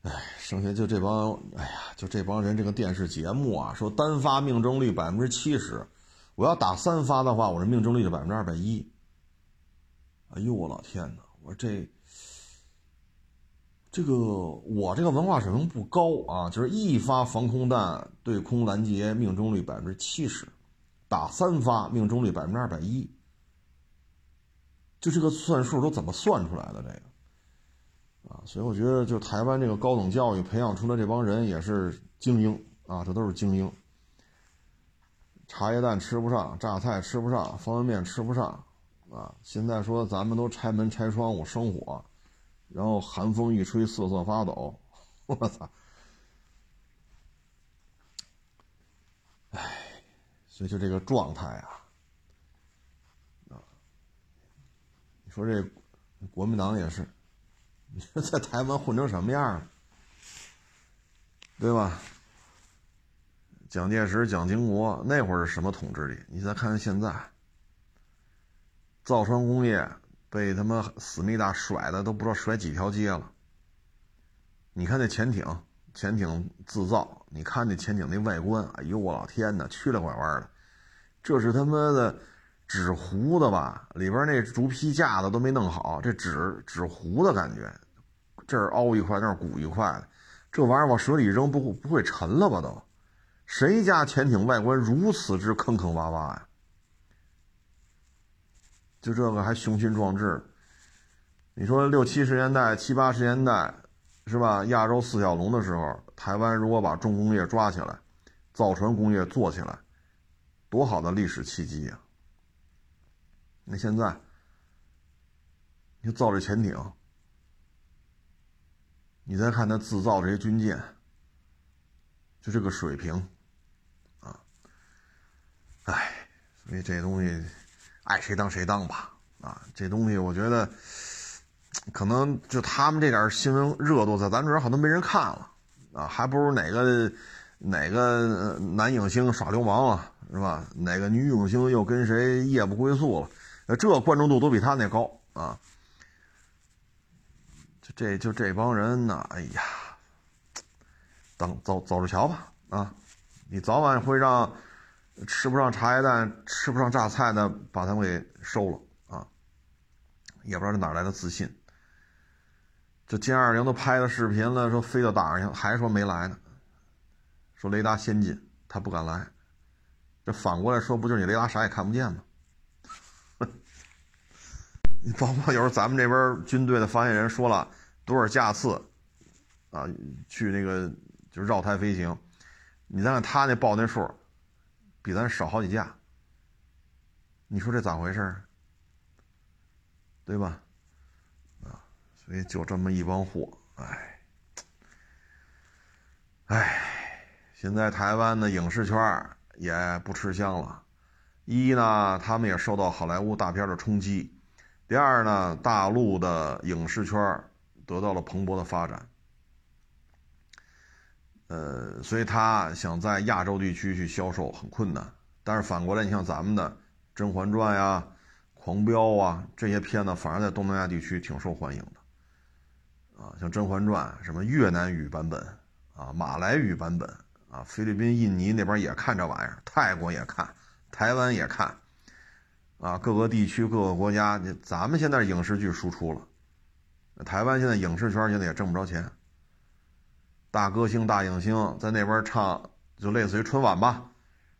哎，剩下就这帮，哎呀，就这帮人，这个电视节目啊，说单发命中率百分之七十，我要打三发的话，我这命中率就百分之二百一。哎呦我老天哪！我说这这个我这个文化水平不高啊，就是一发防空弹对空拦截命中率百分之七十，打三发命中率百分之二百一，就这个算数都怎么算出来的这个啊？所以我觉得就台湾这个高等教育培养出的这帮人也是精英啊，这都是精英。茶叶蛋吃不上，榨菜吃不上，方便面吃不上。啊！现在说咱们都拆门拆窗户生火，然后寒风一吹瑟瑟发抖，我操！哎，所以就这个状态啊，啊，你说这国民党也是，你说在台湾混成什么样了对吧？蒋介石、蒋经国那会儿是什么统治力？你再看看现在。造船工业被他妈思密达甩的都不知道甩几条街了。你看那潜艇，潜艇自造，你看那潜艇那外观，哎呦我老天哪，曲了拐弯的，这是他妈的纸糊的吧？里边那竹皮架子都没弄好，这纸纸糊的感觉，这儿凹一块，那儿鼓一块的，这玩意儿往水里扔不不会沉了吧？都，谁家潜艇外观如此之坑坑洼洼呀？就这个还雄心壮志，你说六七十年代、七八十年代，是吧？亚洲四小龙的时候，台湾如果把重工业抓起来，造船工业做起来，多好的历史契机呀！那现在，你造这潜艇，你再看他制造这些军舰，就这个水平，啊，哎，所以这东西爱谁当谁当吧，啊，这东西我觉得。可能就他们这点新闻热度，在咱这儿好多没人看了啊，还不如哪个哪个男影星耍流氓了，是吧？哪个女影星又跟谁夜不归宿了？这关注度都比他那高啊！就这就这帮人呢，哎呀，等走走着瞧吧啊！你早晚会让吃不上茶叶蛋、吃不上榨菜的把他们给收了啊！也不知道哪来的自信。这歼二零都拍了视频了，说飞到岛上去，还说没来呢。说雷达先进，他不敢来。这反过来说，不就是你雷达啥也看不见吗？你 <laughs> 包括有时候咱们这边军队的发言人说了多少架次啊，去那个就是绕台飞行，你再看他那报那数，比咱少好几架。你说这咋回事对吧？啊所以就这么一帮货，哎，哎，现在台湾的影视圈也不吃香了。一呢，他们也受到好莱坞大片的冲击；第二呢，大陆的影视圈得到了蓬勃的发展。呃，所以他想在亚洲地区去销售很困难。但是反过来，你像咱们的《甄嬛传》呀、《狂飙》啊这些片子，反而在东南亚地区挺受欢迎的。啊，像《甄嬛传》什么越南语版本啊、马来语版本啊、菲律宾、印尼那边也看这玩意儿，泰国也看，台湾也看，啊，各个地区、各个国家，咱们现在影视剧输出了，台湾现在影视圈现在也挣不着钱。大歌星、大影星在那边唱，就类似于春晚吧，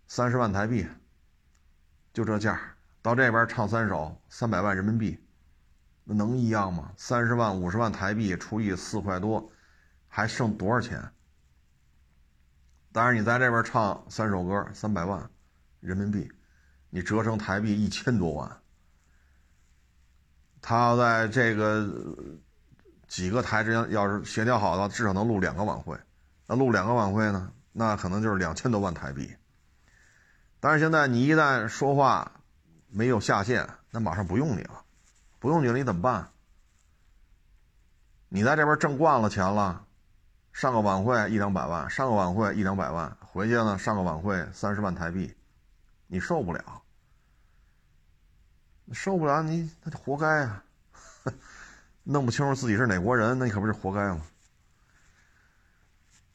三十万台币，就这价到这边唱三首，三百万人民币。那能一样吗？三十万、五十万台币除以四块多，还剩多少钱？当然，你在这边唱三首歌，三百万人民币，你折成台币一千多万。他要在这个几个台之间要是协调好了，至少能录两个晚会。那录两个晚会呢？那可能就是两千多万台币。但是现在你一旦说话没有下限，那马上不用你了。不用你了，你怎么办？你在这边挣惯了钱了，上个晚会一两百万，上个晚会一两百万，回去呢上个晚会三十万台币，你受不了，受不了你那就活该啊！<laughs> 弄不清楚自己是哪国人，那你可不是活该吗？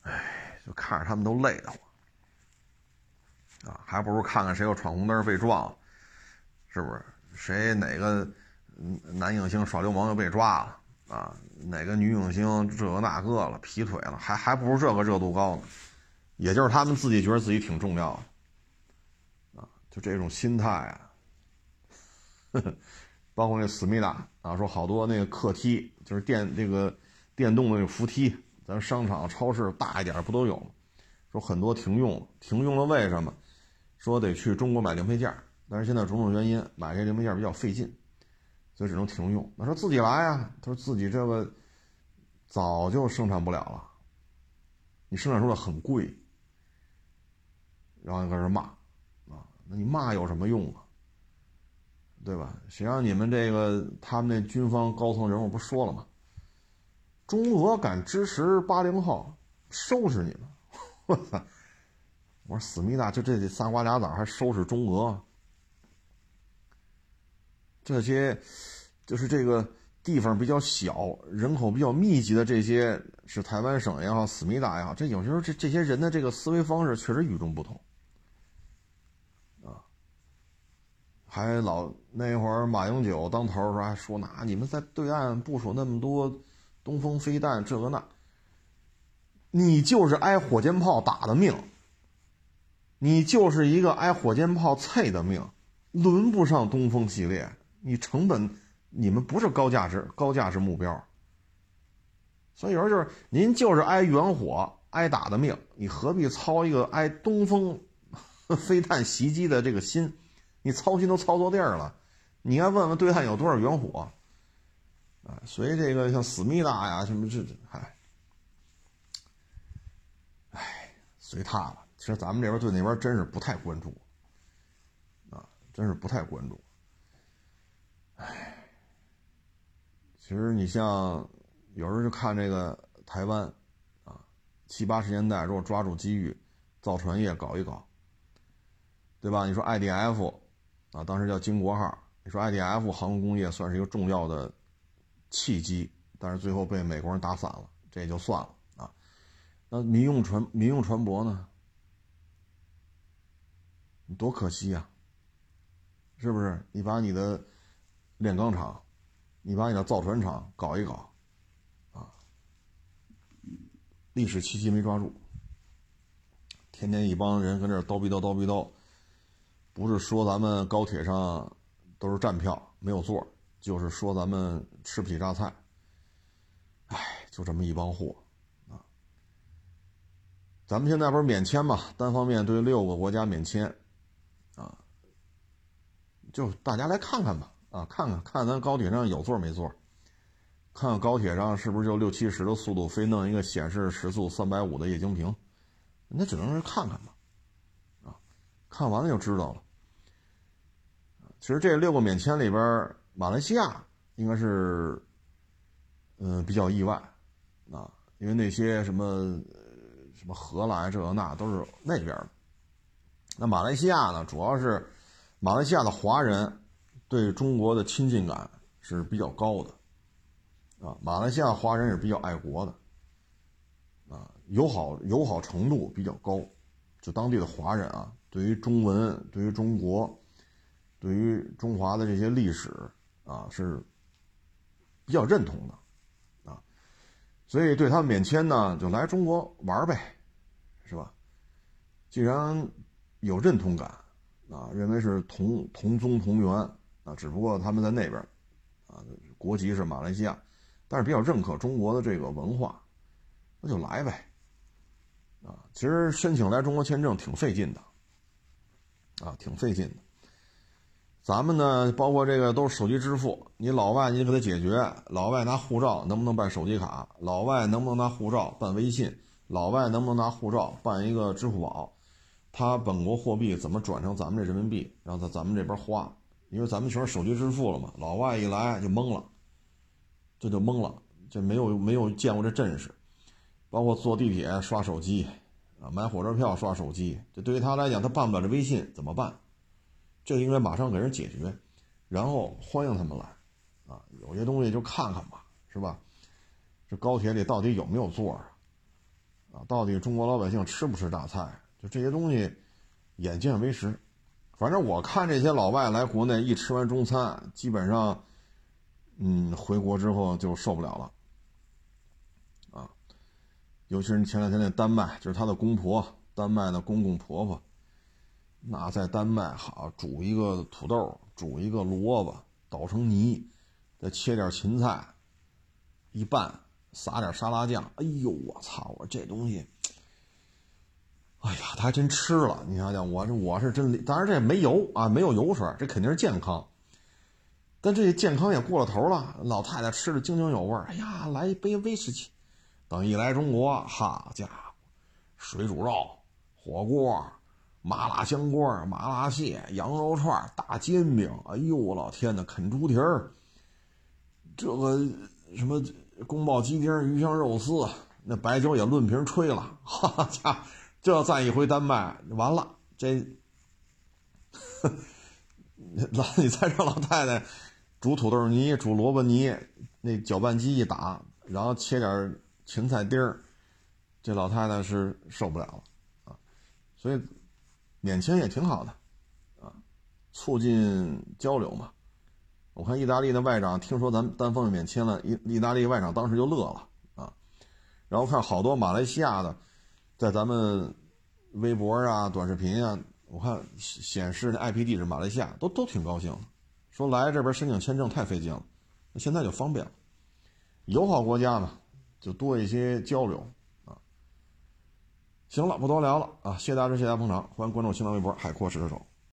哎，就看着他们都累得慌啊，还不如看看谁又闯红灯被撞了，是不是？谁哪个？男影星耍流氓又被抓了啊！哪个女影星这个那个了，劈腿了，还还不如这个热度高呢。也就是他们自己觉得自己挺重要的啊，就这种心态啊。<laughs> 包括那思密达啊，说好多那个客梯，就是电这个电动的那个扶梯，咱商场、超市大一点不都有吗？说很多停用，停用了为什么？说得去中国买零配件，但是现在种种原因，买这零配件比较费劲。所以只能停用。那说自己来呀？他说自己这个早就生产不了了，你生产出来很贵，然后就开始骂啊。那你骂有什么用啊？对吧？谁让你们这个他们那军方高层人物不说了吗？中俄敢支持八零后，收拾你们！<laughs> 我操！我说思密达就这仨瓜俩枣还收拾中俄？这些就是这个地方比较小、人口比较密集的这些，是台湾省也好、思密达也好，这有时候这这些人的这个思维方式确实与众不同啊。还老那会儿马英九当头时候还说呢，你们在对岸部署那么多东风飞弹，这个那，你就是挨火箭炮打的命，你就是一个挨火箭炮啐的命，轮不上东风系列。你成本，你们不是高价值高价值目标，所以有时候就是您就是挨远火挨打的命，你何必操一个挨东风飞弹袭击的这个心？你操心都操错地儿了。你应该问问对岸有多少远火啊？所以这个像思密达呀什么这，嗨，哎，随他了。其实咱们这边对那边真是不太关注啊，真是不太关注。哎，其实你像有时候就看这个台湾啊，七八十年代如果抓住机遇，造船业搞一搞，对吧？你说 IDF 啊，当时叫金国号。你说 IDF 航空工业算是一个重要的契机，但是最后被美国人打散了，这也就算了啊。那民用船民用船舶呢？多可惜呀！是不是？你把你的炼钢厂，你把你的造船厂搞一搞，啊，历史契机没抓住，天天一帮人跟这叨逼叨叨逼叨，不是说咱们高铁上。都是站票没有座，就是说咱们吃不起榨菜。哎，就这么一帮货啊！咱们现在不是免签嘛，单方面对六个国家免签啊，就大家来看看吧啊，看看看咱高铁上有座没座，看看高铁上是不是就六七十的速度非弄一个显示时速三百五的液晶屏，那只能是看看吧啊，看完了就知道了。其实这六个免签里边，马来西亚应该是，嗯，比较意外，啊，因为那些什么，什么荷兰这那都是那边的。那马来西亚呢，主要是马来西亚的华人对中国的亲近感是比较高的，啊，马来西亚华人是比较爱国的，啊，友好友好程度比较高，就当地的华人啊，对于中文，对于中国。对于中华的这些历史啊，是比较认同的，啊，所以对他们免签呢，就来中国玩呗，是吧？既然有认同感啊，认为是同同宗同源啊，只不过他们在那边啊，国籍是马来西亚，但是比较认可中国的这个文化，那就来呗，啊，其实申请来中国签证挺费劲的，啊，挺费劲的。咱们呢，包括这个都是手机支付。你老外，你给他解决。老外拿护照能不能办手机卡？老外能不能拿护照办微信？老外能不能拿护照办一个支付宝？他本国货币怎么转成咱们这人民币，然后在咱们这边花？因为咱们全是手机支付了嘛。老外一来就懵了，这就懵了，就没有没有见过这阵势。包括坐地铁刷手机，啊，买火车票刷手机，这对于他来讲，他办不了这微信怎么办？就应该马上给人解决，然后欢迎他们来，啊，有些东西就看看吧，是吧？这高铁里到底有没有座啊？啊，到底中国老百姓吃不吃大菜？就这些东西，眼见为实。反正我看这些老外来国内一吃完中餐，基本上，嗯，回国之后就受不了了，啊，尤其是前两天那丹麦，就是他的公婆，丹麦的公公婆婆。那在丹麦好煮一个土豆，煮一个萝卜，捣成泥，再切点芹菜，一拌，撒点沙拉酱。哎呦，我操！我这东西，哎呀，他还真吃了。你想想，我这我是真，当然这没油啊，没有油水，这肯定是健康。但这健康也过了头了。老太太吃的津津有味。哎呀，来一杯威士忌。等一来中国，好家伙，水煮肉、火锅。麻辣香锅、麻辣蟹、羊肉串、大煎饼，哎呦我老天呐，啃猪蹄儿，这个什么宫保鸡丁、鱼香肉丝，那白酒也论瓶吹了，<laughs> 哈哈家，这再一回丹麦，完了，这 <laughs> 老你再让老太太煮土豆泥、煮萝卜泥，那搅拌机一打，然后切点芹菜丁儿，这老太太是受不了了啊，所以。免签也挺好的，啊，促进交流嘛。我看意大利的外长听说咱们单方面免签了，意意大利外长当时就乐了啊。然后看好多马来西亚的，在咱们微博啊、短视频啊，我看显示那 IP 地址马来西亚都都挺高兴，说来这边申请签证太费劲了，那现在就方便了。友好国家嘛，就多一些交流。行了，不多聊了啊！谢谢大家，谢谢大家捧场，欢迎关注新浪微博“海阔试车手”。